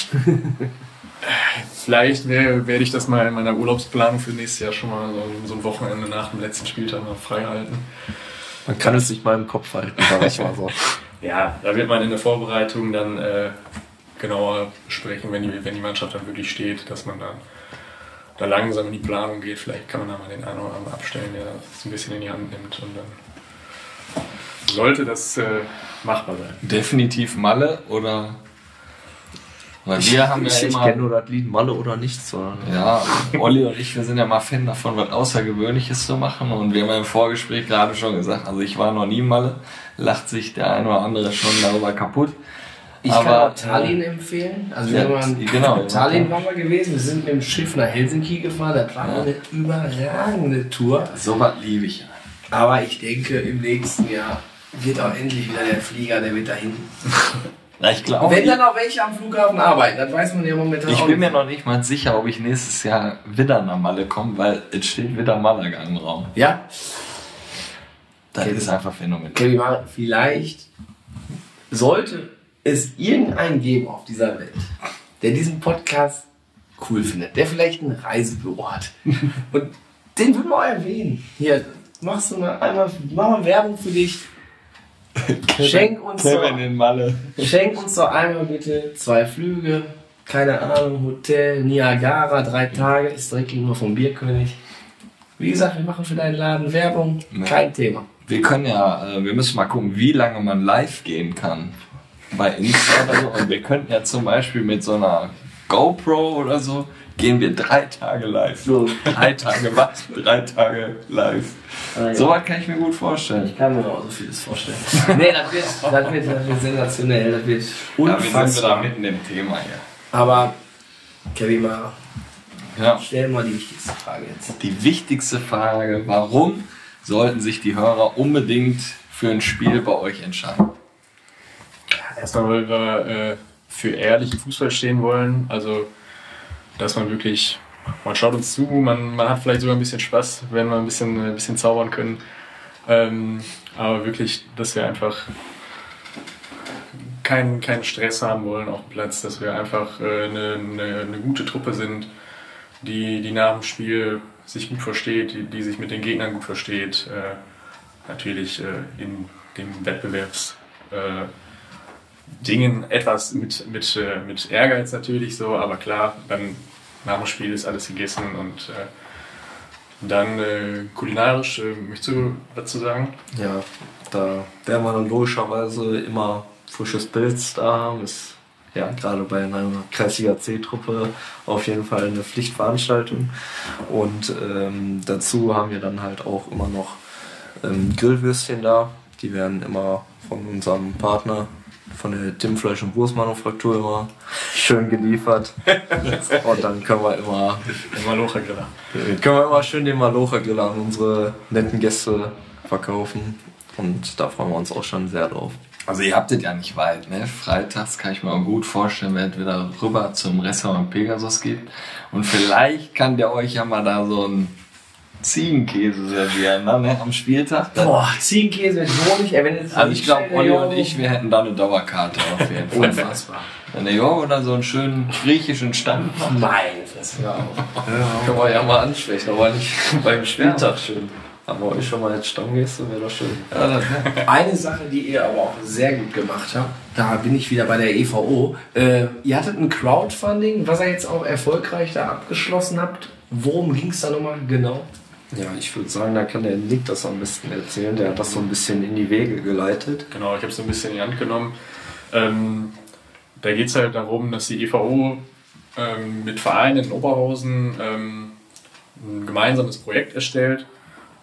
vielleicht werde ich das mal in meiner Urlaubsplanung für nächstes Jahr schon mal so, ein- so ein Wochenende nach dem letzten Spieltag mal frei halten. man kann es sich mal im Kopf halten, sag ich mal so. Ja, da wird man in der Vorbereitung dann äh, genauer besprechen, wenn die, wenn die Mannschaft dann wirklich steht, dass man dann da langsam in die Planung geht. Vielleicht kann man da mal den einen oder anderen abstellen, der das ein bisschen in die Hand nimmt und dann sollte das äh, machbar sein. Definitiv Malle oder. Weil wir haben ja ich, ich immer. kenne nur das Lied Malle oder nichts. Sondern Ja, Olli und ich, wir sind ja mal Fan davon, was Außergewöhnliches zu machen. Und wir haben ja im Vorgespräch gerade schon gesagt, also ich war noch nie Malle, lacht sich der ein oder andere schon darüber kaputt. Ich Aber, kann auch Tallinn empfehlen. Also wir ja, waren genau, in Tallinn ja. waren wir gewesen. Wir sind mit dem Schiff nach Helsinki gefahren. Das war eine überragende Tour. So was liebe ich ja. Aber ich denke, im nächsten Jahr wird auch endlich wieder der Flieger, der wird da hinten. Ja, ich glaube, Wenn dann auch welche am Flughafen arbeiten, das weiß man ja momentan ich bin mir noch nicht mal sicher, ob ich nächstes Jahr wieder nach Malle komme, weil es steht wieder Malaga im Raum. Ja, Das Okay. ist einfach phänomenal. Kevin vielleicht sollte es irgendeinen geben auf dieser Welt, der diesen Podcast cool findet, der vielleicht ein Reisebüro hat. Und den würden wir auch erwähnen. Hier, machst du mal einmal, mach mal Werbung für dich. Schenk uns, Malle. schenk uns doch einmal bitte zwei Flüge, keine Ahnung, Hotel, Niagara, drei Tage, ist direkt gegenüber vom Bierkönig. Wie gesagt, wir machen für deinen Laden Werbung, Ja. kein Thema. Wir können ja, äh, wir müssen mal gucken, wie lange man live gehen kann bei Insta oder so. Und wir könnten ja zum Beispiel mit so einer GoPro oder so, gehen wir drei Tage live. So. Drei Tage was? Drei Tage live. So was kann ich mir gut vorstellen. Ich kann mir noch so vieles vorstellen. nee, das wird, das wird, das wird sensationell, das wird Ja, wir sind unfassbar. mitten im Thema hier. Aber, Kevin, mal, Ja. stell mal die wichtigste Frage jetzt. Die wichtigste Frage, warum sollten sich die Hörer unbedingt für ein Spiel bei euch entscheiden? Erstmal, weil wir äh, für ehrlichen Fußball stehen wollen. Also, dass man wirklich, man schaut uns zu, man, man hat vielleicht sogar ein bisschen Spaß, wenn wir ein bisschen, ein bisschen zaubern können. Ähm, aber wirklich, dass wir einfach keinen, keinen Stress haben wollen auf dem Platz, dass wir einfach äh, eine, eine, eine gute Truppe sind, die, die nach dem Spiel sich gut versteht, die, die sich mit den Gegnern gut versteht. Äh, natürlich äh, in dem Wettbewerbs. Äh, Dingen etwas mit, mit, äh, mit Ehrgeiz natürlich so, aber klar, dann nach dem Spiel ist alles gegessen und äh, dann äh, kulinarisch, äh, möchtest du dazu sagen? Ja, da werden wir logischerweise immer frisches Pilz da haben. Ist ja gerade bei einer Kreisliga C-Truppe auf jeden Fall eine Pflichtveranstaltung. Und ähm, dazu haben wir dann halt auch immer noch ähm, Grillwürstchen da. Die werden immer von unserem Partner von der Timmfleisch- und Wurstmanufaktur immer schön geliefert. und dann können wir immer Der Malocha-Griller. können wir immer schön den Malocha-Griller an unsere netten Gäste verkaufen. Und da freuen wir uns auch schon sehr drauf. Also ihr habt es ja nicht weit, ne? Freitags kann ich mir auch gut vorstellen, wenn es wieder rüber zum Restaurant Pegasus geht. Und vielleicht kann der euch ja mal da so einen Ziegenkäse servieren, ne? Am Spieltag. Boah, Ziegenkäse mit Honig, ey, wenn jetzt Also ich glaube, Olli und ich, wir hätten da eine Dauerkarte auf jeden Fall. Unfassbar. Wenn der oder so einen schönen griechischen Stand macht. Meine Fresse, hör auf. Können wir ja mal ansprechen, aber nicht beim Spieltag schön. Aber euch schon mal jetzt Stammgäste, wäre doch schön. Ja, das, ne? Eine Sache, die ihr aber auch sehr gut gemacht habt, da bin ich wieder bei der EVO. Äh, ihr hattet ein Crowdfunding, was ihr jetzt auch erfolgreich da abgeschlossen habt. Worum ging es da nochmal genau? Ja, ich würde sagen, da kann der Nick das am besten erzählen. Der hat das so ein bisschen in die Wege geleitet. Genau, ich habe es ein bisschen in die Hand genommen. Ähm, da geht es halt darum, dass die EVO ähm, mit Vereinen in Oberhausen ähm, ein gemeinsames Projekt erstellt.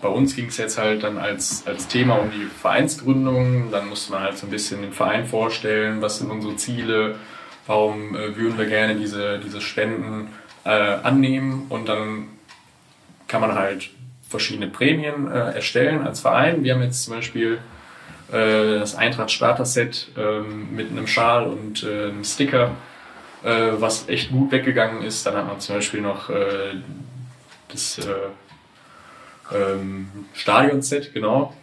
Bei uns ging es jetzt halt dann als, als Thema um die Vereinsgründung. Dann musste man halt so ein bisschen den Verein vorstellen, was sind unsere Ziele, warum äh, würden wir gerne diese, diese Spenden äh, annehmen und dann kann man halt verschiedene Prämien äh, erstellen als Verein. Wir haben jetzt zum Beispiel äh, das Eintracht Starter Set ähm, mit einem Schal und äh, einem Sticker, äh, was echt gut weggegangen ist. Dann hat man zum Beispiel noch äh, das äh, ähm, Stadion-Set, genau.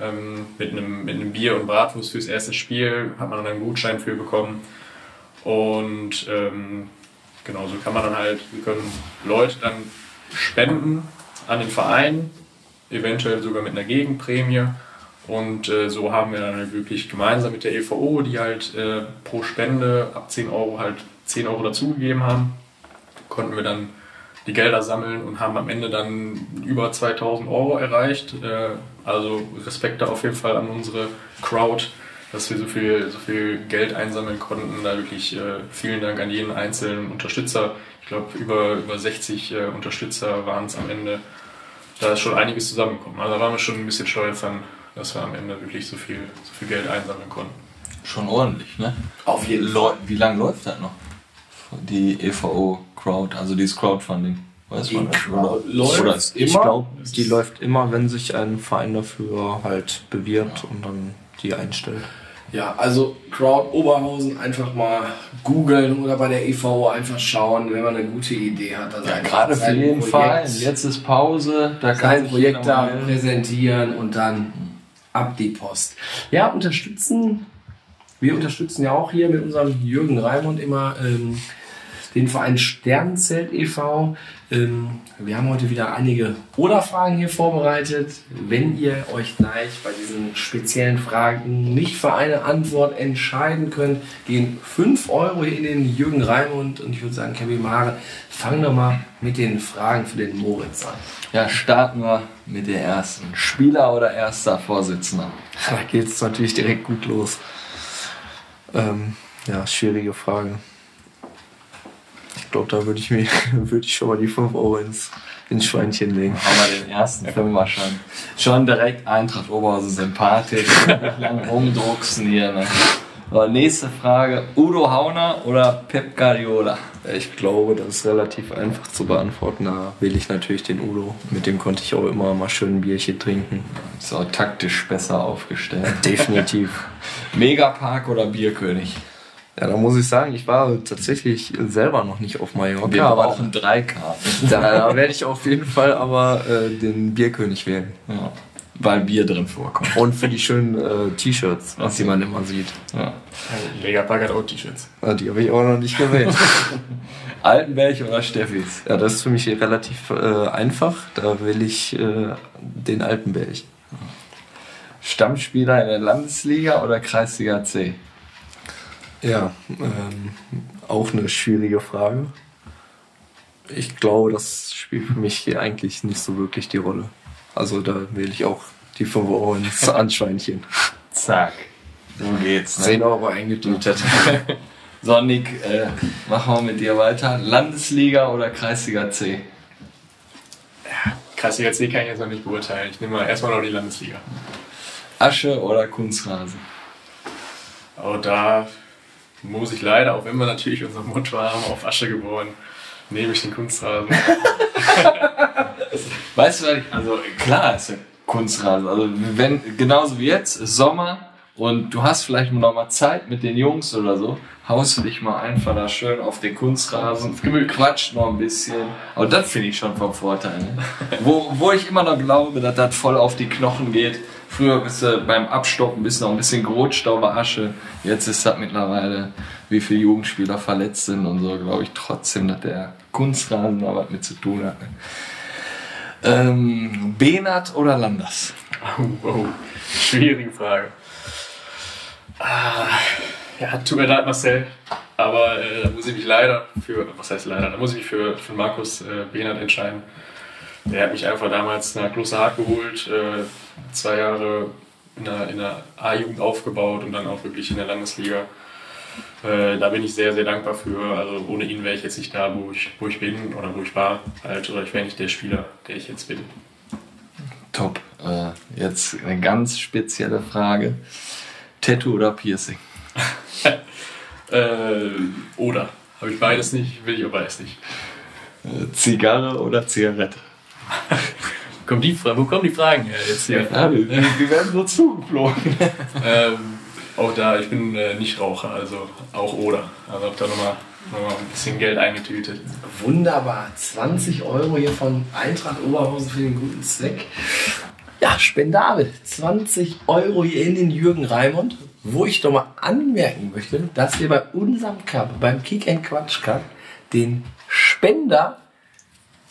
Ähm, mit, einem, mit einem Bier und Bratwurst fürs erste Spiel hat man dann einen Gutschein für bekommen. Und ähm, genau, so kann man dann halt, wir können Leute dann spenden an den Verein, eventuell sogar mit einer Gegenprämie. Und äh, so haben wir dann halt wirklich gemeinsam mit der EVO, die halt äh, pro Spende ab 10 Euro halt 10 Euro dazugegeben haben, konnten wir dann die Gelder sammeln und haben am Ende dann über 2000 Euro erreicht. Äh, also Respekt da auf jeden Fall an unsere Crowd, dass wir so viel, so viel Geld einsammeln konnten. Da wirklich äh, vielen Dank an jeden einzelnen Unterstützer. Ich glaube, über, über 60 äh, Unterstützer waren es am Ende. Da ist schon einiges zusammengekommen. Also da waren wir schon ein bisschen stolz an, dass wir am Ende wirklich so viel, so viel Geld einsammeln konnten. Schon ordentlich, ne? Auf jeden Läu- Wie lange läuft das noch? Die EVO Crowd, also dieses Crowdfunding. Weiß man das? Oder, läuft oder ist Ich immer? glaube, die läuft immer, wenn sich ein Verein dafür halt bewirbt und dann die einstellt. Ja, also Crowd Oberhausen einfach mal googeln oder bei der EVO einfach schauen, wenn man eine gute Idee hat. Also Ja, gerade für jeden Projekt- Fall. Jetzt ist Pause, da kann sein Projekt da präsentieren und dann ab die Post. Ja, unterstützen. Wir unterstützen ja auch hier mit unserem Jürgen Raimund immer ähm, den Verein Sternzelt e.V. Ähm, wir haben heute wieder einige Oder-Fragen hier vorbereitet. Wenn ihr euch gleich bei diesen speziellen Fragen nicht für eine Antwort entscheiden könnt, gehen 5 Euro in den Jürgen Raimund und ich würde sagen, Kevin Mare, fangen wir mal mit den Fragen für den Moritz an. Ja, starten wir mit der ersten. Spieler oder erster Vorsitzender? Da geht es natürlich direkt gut los. Ähm, ja, schwierige Frage. Ich glaube, da würde ich mir würde ich schon mal die 5 Euro ins, ins Schweinchen legen. Haben wir den ersten Fünfer schon. Schon direkt Eintracht Oberhausen sympathisch. Nicht lange rumdrucksen hier. Ne? So, nächste Frage. Udo Hauner oder Pep Guardiola? Ich glaube, das ist relativ einfach zu beantworten. Da wähle ich natürlich den Udo. Mit dem konnte ich auch immer mal schön ein Bierchen trinken. Ist auch taktisch besser aufgestellt. Definitiv. Megapark oder Bierkönig? Ja, da muss ich sagen, ich war tatsächlich selber noch nicht auf Mallorca. Wir aber brauchen drei Karten. da, da werde ich auf jeden Fall aber äh, den Bierkönig wählen. Ja. Weil Bier drin vorkommt. Und für die schönen äh, T-Shirts, so. die man immer sieht. Ja. Legerpark hat auch T-Shirts. Ah, Die habe ich auch noch nicht gewählt. Altenberg oder Steffis? ja, das ist für mich relativ äh, einfach. Da will ich äh, den Altenberg. Stammspieler in der Landesliga oder Kreisliga C? Ja, ähm, auch eine schwierige Frage. Ich glaube, das spielt für mich hier eigentlich nicht so wirklich die Rolle. Also da wähle ich auch die 5 Euro ins Anschweinchen. Zack. So geht's. Ne? 10 Euro eingetütet. So, Nick, äh, machen wir mit dir weiter. Landesliga oder Kreisliga C? Kreisliga C kann ich jetzt noch nicht beurteilen. Ich nehme mal erstmal noch die Landesliga. Asche oder Kunstrasen? Aber da muss ich leider, auch wenn wir natürlich unser Motto haben, auf Asche geboren, nehme ich den Kunstrasen. Weißt du, also klar ist ja Kunstrasen. Also wenn, genauso wie jetzt, ist Sommer und du hast vielleicht noch mal Zeit mit den Jungs oder so, haust du dich mal einfach da schön auf den Kunstrasen, quatscht noch ein bisschen. Aber das finde ich schon vom Vorteil. Ne? wo, wo ich immer noch glaube, dass das voll auf die Knochen geht. Früher bist du beim Abstoppen bist noch ein bisschen gerutscht auf der Asche. Jetzt ist das mittlerweile, wie viele Jugendspieler verletzt sind und so, glaube ich trotzdem, dass der Kunstrasen da was mit zu tun hat. Ähm, Benat oder Landers? Oh, wow. Schwierige Frage. Ah, ja, tut mir leid, Marcel. Aber äh, da muss ich mich leider für, was heißt leider, da muss ich mich für, für Markus äh, Behnert entscheiden. Der hat mich einfach damals nach Klosterhardt geholt, äh, zwei Jahre in der, in der A-Jugend aufgebaut und dann auch wirklich in der Landesliga. Äh, da bin ich sehr, sehr dankbar für. Also ohne ihn wäre ich jetzt nicht da, wo ich, wo ich bin oder wo ich war. Halt, oder ich wäre nicht der Spieler, der ich jetzt bin. Top. Äh, jetzt eine ganz spezielle Frage. Tattoo oder Piercing? Äh, oder. Habe ich beides nicht, will ich auch beides nicht. Äh, Zigarre oder Zigarette? Kommt die wo kommen die Fragen her jetzt hier? Ja, die, die werden so zugeflogen. ähm, auch da, ich bin äh, nicht Raucher, also auch oder. Also habe da nochmal noch mal ein bisschen Geld eingetütet. Wunderbar. 20 Euro hier von Eintracht Oberhausen für den guten Zweck. Ja, spendabel. 20 Euro hier in den Jürgen Raimund. Wo ich doch mal anmerken möchte, dass wir bei unserem Cup, beim Kick and Quatsch Cup, den Spender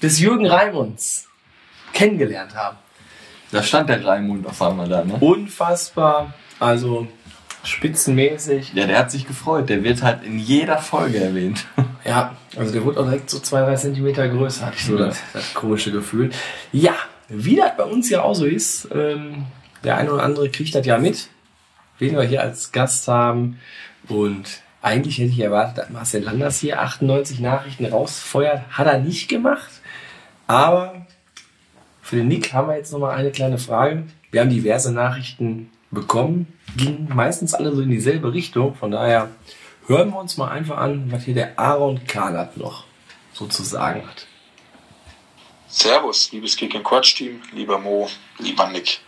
des Jürgen Raimunds kennengelernt haben. Da stand der Raimund auf einmal da, ne? Unfassbar. Also spitzenmäßig. Ja, der hat sich gefreut. Der wird halt in jeder Folge erwähnt. Ja, also der wurde auch direkt so zwei, drei Zentimeter größer, hatte ich so das, das komische Gefühl. Ja, wie das bei uns ja auch so ist, ähm, der eine oder andere kriegt das ja mit, wen wir hier als Gast haben. Und eigentlich hätte ich erwartet, dass Marcel Landers hier 98 Nachrichten rausfeuert. Hat er nicht gemacht. Aber für den Nick haben wir jetzt nochmal eine kleine Frage. Wir haben diverse Nachrichten bekommen, gingen meistens alle so in dieselbe Richtung. Von daher hören wir uns mal einfach an, was hier der Aaron Kahnert noch so zu sagen hat. Servus, liebes Kick and Quatsch Team, lieber Mo, lieber Nick.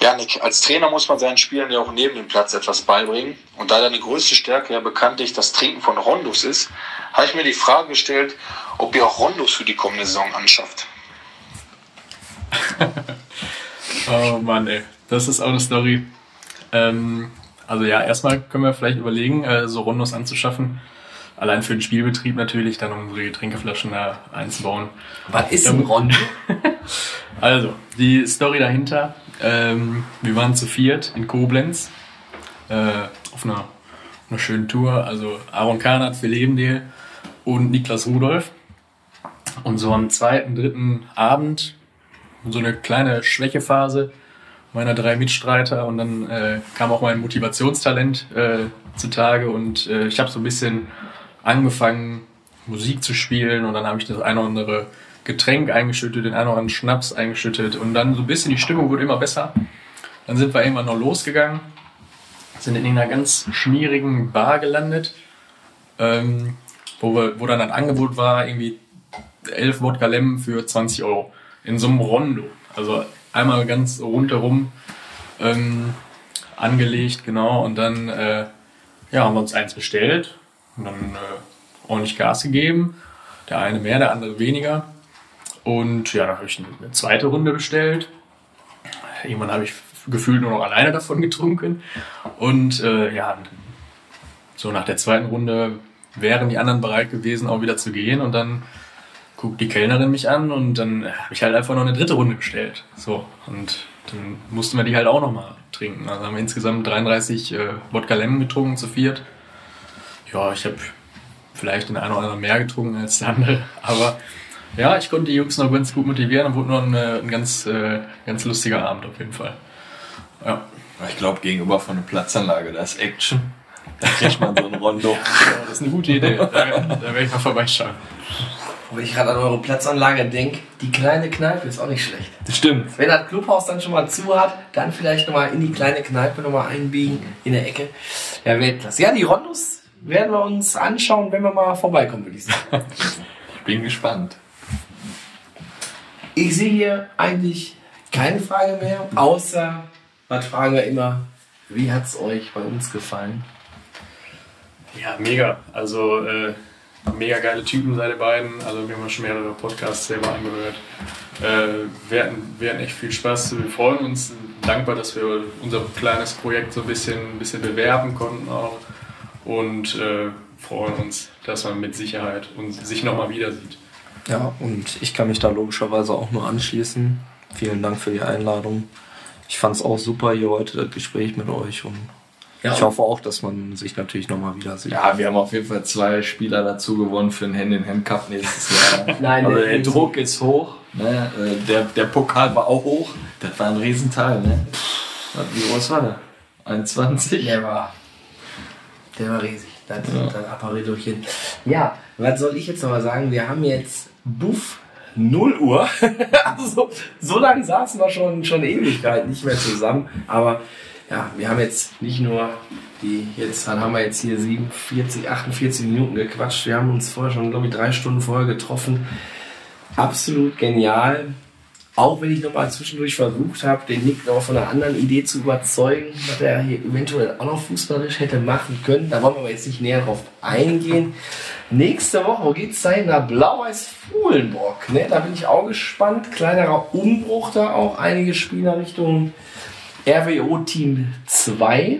Ja, Nick, als Trainer muss man seinen Spielern ja auch neben dem Platz etwas beibringen. Und da deine größte Stärke ja bekanntlich das Trinken von Rondos ist, habe ich mir die Frage gestellt, ob ihr auch Rondos für die kommende Saison anschafft. Oh Mann, ey. Das ist auch eine Story. Ähm, also ja, erstmal können wir vielleicht überlegen, äh, so Rondos anzuschaffen. Allein für den Spielbetrieb natürlich, dann unsere Getränkeflaschen da einzubauen. Was ist ein Rondo? Also, die Story dahinter. Ähm, wir waren zu viert in Koblenz äh, auf einer, einer schönen Tour. Also Aaron Kahnert, Phil Lebendeel und Niklas Rudolf. Und so am zweiten, dritten Abend so eine kleine Schwächephase meiner drei Mitstreiter und dann äh, kam auch mein Motivationstalent äh, zutage und äh, ich habe so ein bisschen angefangen Musik zu spielen und dann habe ich das eine oder andere Getränk eingeschüttet, den einen oder anderen Schnaps eingeschüttet und dann so ein bisschen die Stimmung wurde immer besser. Dann sind wir irgendwann noch losgegangen, sind in einer ganz schmierigen Bar gelandet, ähm, wo, wir, wo dann ein Angebot war, irgendwie 11 Wodka Lemon für 20 Euro. In so einem Rondo. Also einmal ganz rundherum ähm, angelegt, genau. Und dann äh, ja, haben wir uns eins bestellt und dann äh, ordentlich Gas gegeben. Der eine mehr, der andere weniger. Und ja, dann habe ich eine zweite Runde bestellt. Irgendwann habe ich gefühlt nur noch alleine davon getrunken. Und äh, ja, so nach der zweiten Runde wären die anderen bereit gewesen, auch wieder zu gehen. Und dann guckt die Kellnerin mich an und dann habe ich halt einfach noch eine dritte Runde bestellt. So, und dann mussten wir die halt auch nochmal trinken. Also haben wir insgesamt 33 äh, Wodka Lemon getrunken zu viert. Ja, ich habe vielleicht den einen oder anderen mehr getrunken als der andere. Aber ja, ich konnte die Jungs noch ganz gut motivieren und wurde noch ein, äh, ein ganz, äh, ganz lustiger Abend auf jeden Fall. Ja. Ich glaube, gegenüber von der Platzanlage, da ist Action. Da kriegt man so ein Rondo. Ja, das ist eine gute Idee. Da, da werde ich mal vorbeischauen. Wenn ich gerade an eure Platzanlage denke, die kleine Kneipe ist auch nicht schlecht. Das stimmt. Wenn das Clubhaus dann schon mal zu hat, dann vielleicht nochmal in die kleine Kneipe nochmal einbiegen, in der Ecke. Ja, Weltklasse. Ja, die Rondos werden wir uns anschauen, wenn wir mal vorbeikommen, würde ich sagen. Ich bin gespannt. Ich sehe hier eigentlich keine Frage mehr, außer, was fragen wir immer, wie hat es euch bei uns gefallen? Ja, mega. Also äh, mega geile Typen seid ihr beiden. Also wir haben schon mehrere Podcasts selber angehört. Äh, wir, hatten, wir hatten echt viel Spaß. Wir freuen uns, dankbar, dass wir unser kleines Projekt so ein bisschen, ein bisschen bewerben konnten auch. Und äh, freuen uns, dass man mit Sicherheit uns, sich nochmal wieder sieht. Ja, und ich kann mich da logischerweise auch nur anschließen. Vielen Dank für die Einladung. Ich fand es auch super hier heute, das Gespräch mit euch. Und Ja, ich hoffe auch, dass man sich natürlich nochmal wieder sieht. Ja, wir haben auf jeden Fall zwei Spieler dazu gewonnen für den Hand-in-Hand-Cup nächstes Jahr. Nein, also der. Druck ist hoch. Ne? Äh, Der, der Pokal war auch hoch. Das war ein Riesenteil. Ne? Wie groß war der? 21? Der war, der war riesig. Das, das Apparillochen. Ja, was soll ich jetzt noch mal sagen? Wir haben jetzt Buff 0 Uhr. also, so lange saßen wir schon, schon Ewigkeit nicht mehr zusammen. Aber ja, wir haben jetzt nicht nur die, jetzt dann haben wir jetzt hier 47, 48 Minuten gequatscht. Wir haben uns vorher schon, glaube ich, drei Stunden vorher getroffen. Absolut genial. Auch wenn ich nochmal zwischendurch versucht habe, den Nick noch von einer anderen Idee zu überzeugen, was er hier eventuell auch noch fußballerisch hätte machen können. Da wollen wir aber jetzt nicht näher drauf eingehen. Nächste Woche geht es dahin nach Blau-Weiß Fuhlenburg. Ne? Da bin ich auch gespannt. Kleinerer Umbruch da auch. Einige Spieler Richtung RWO Team 2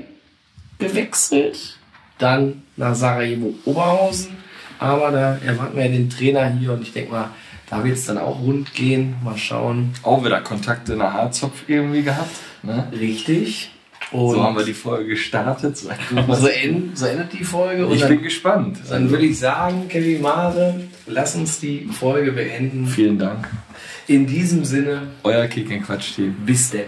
gewechselt. Dann nach Sarajevo Oberhausen. Aber da erwarten wir ja den Trainer hier und ich denke mal, da wird es dann auch rund gehen. Mal schauen. Auch wieder Kontakte nach Harzopf irgendwie gehabt. Ne? Richtig. Und So haben wir die Folge gestartet. So so, end, so endet die Folge. Und Ich dann, bin gespannt. dann würde ich sagen, Kevin Mare, lass uns die Folge beenden. Vielen Dank. In diesem Sinne, Euer Kick-and-Quatsch-Team. bis denn.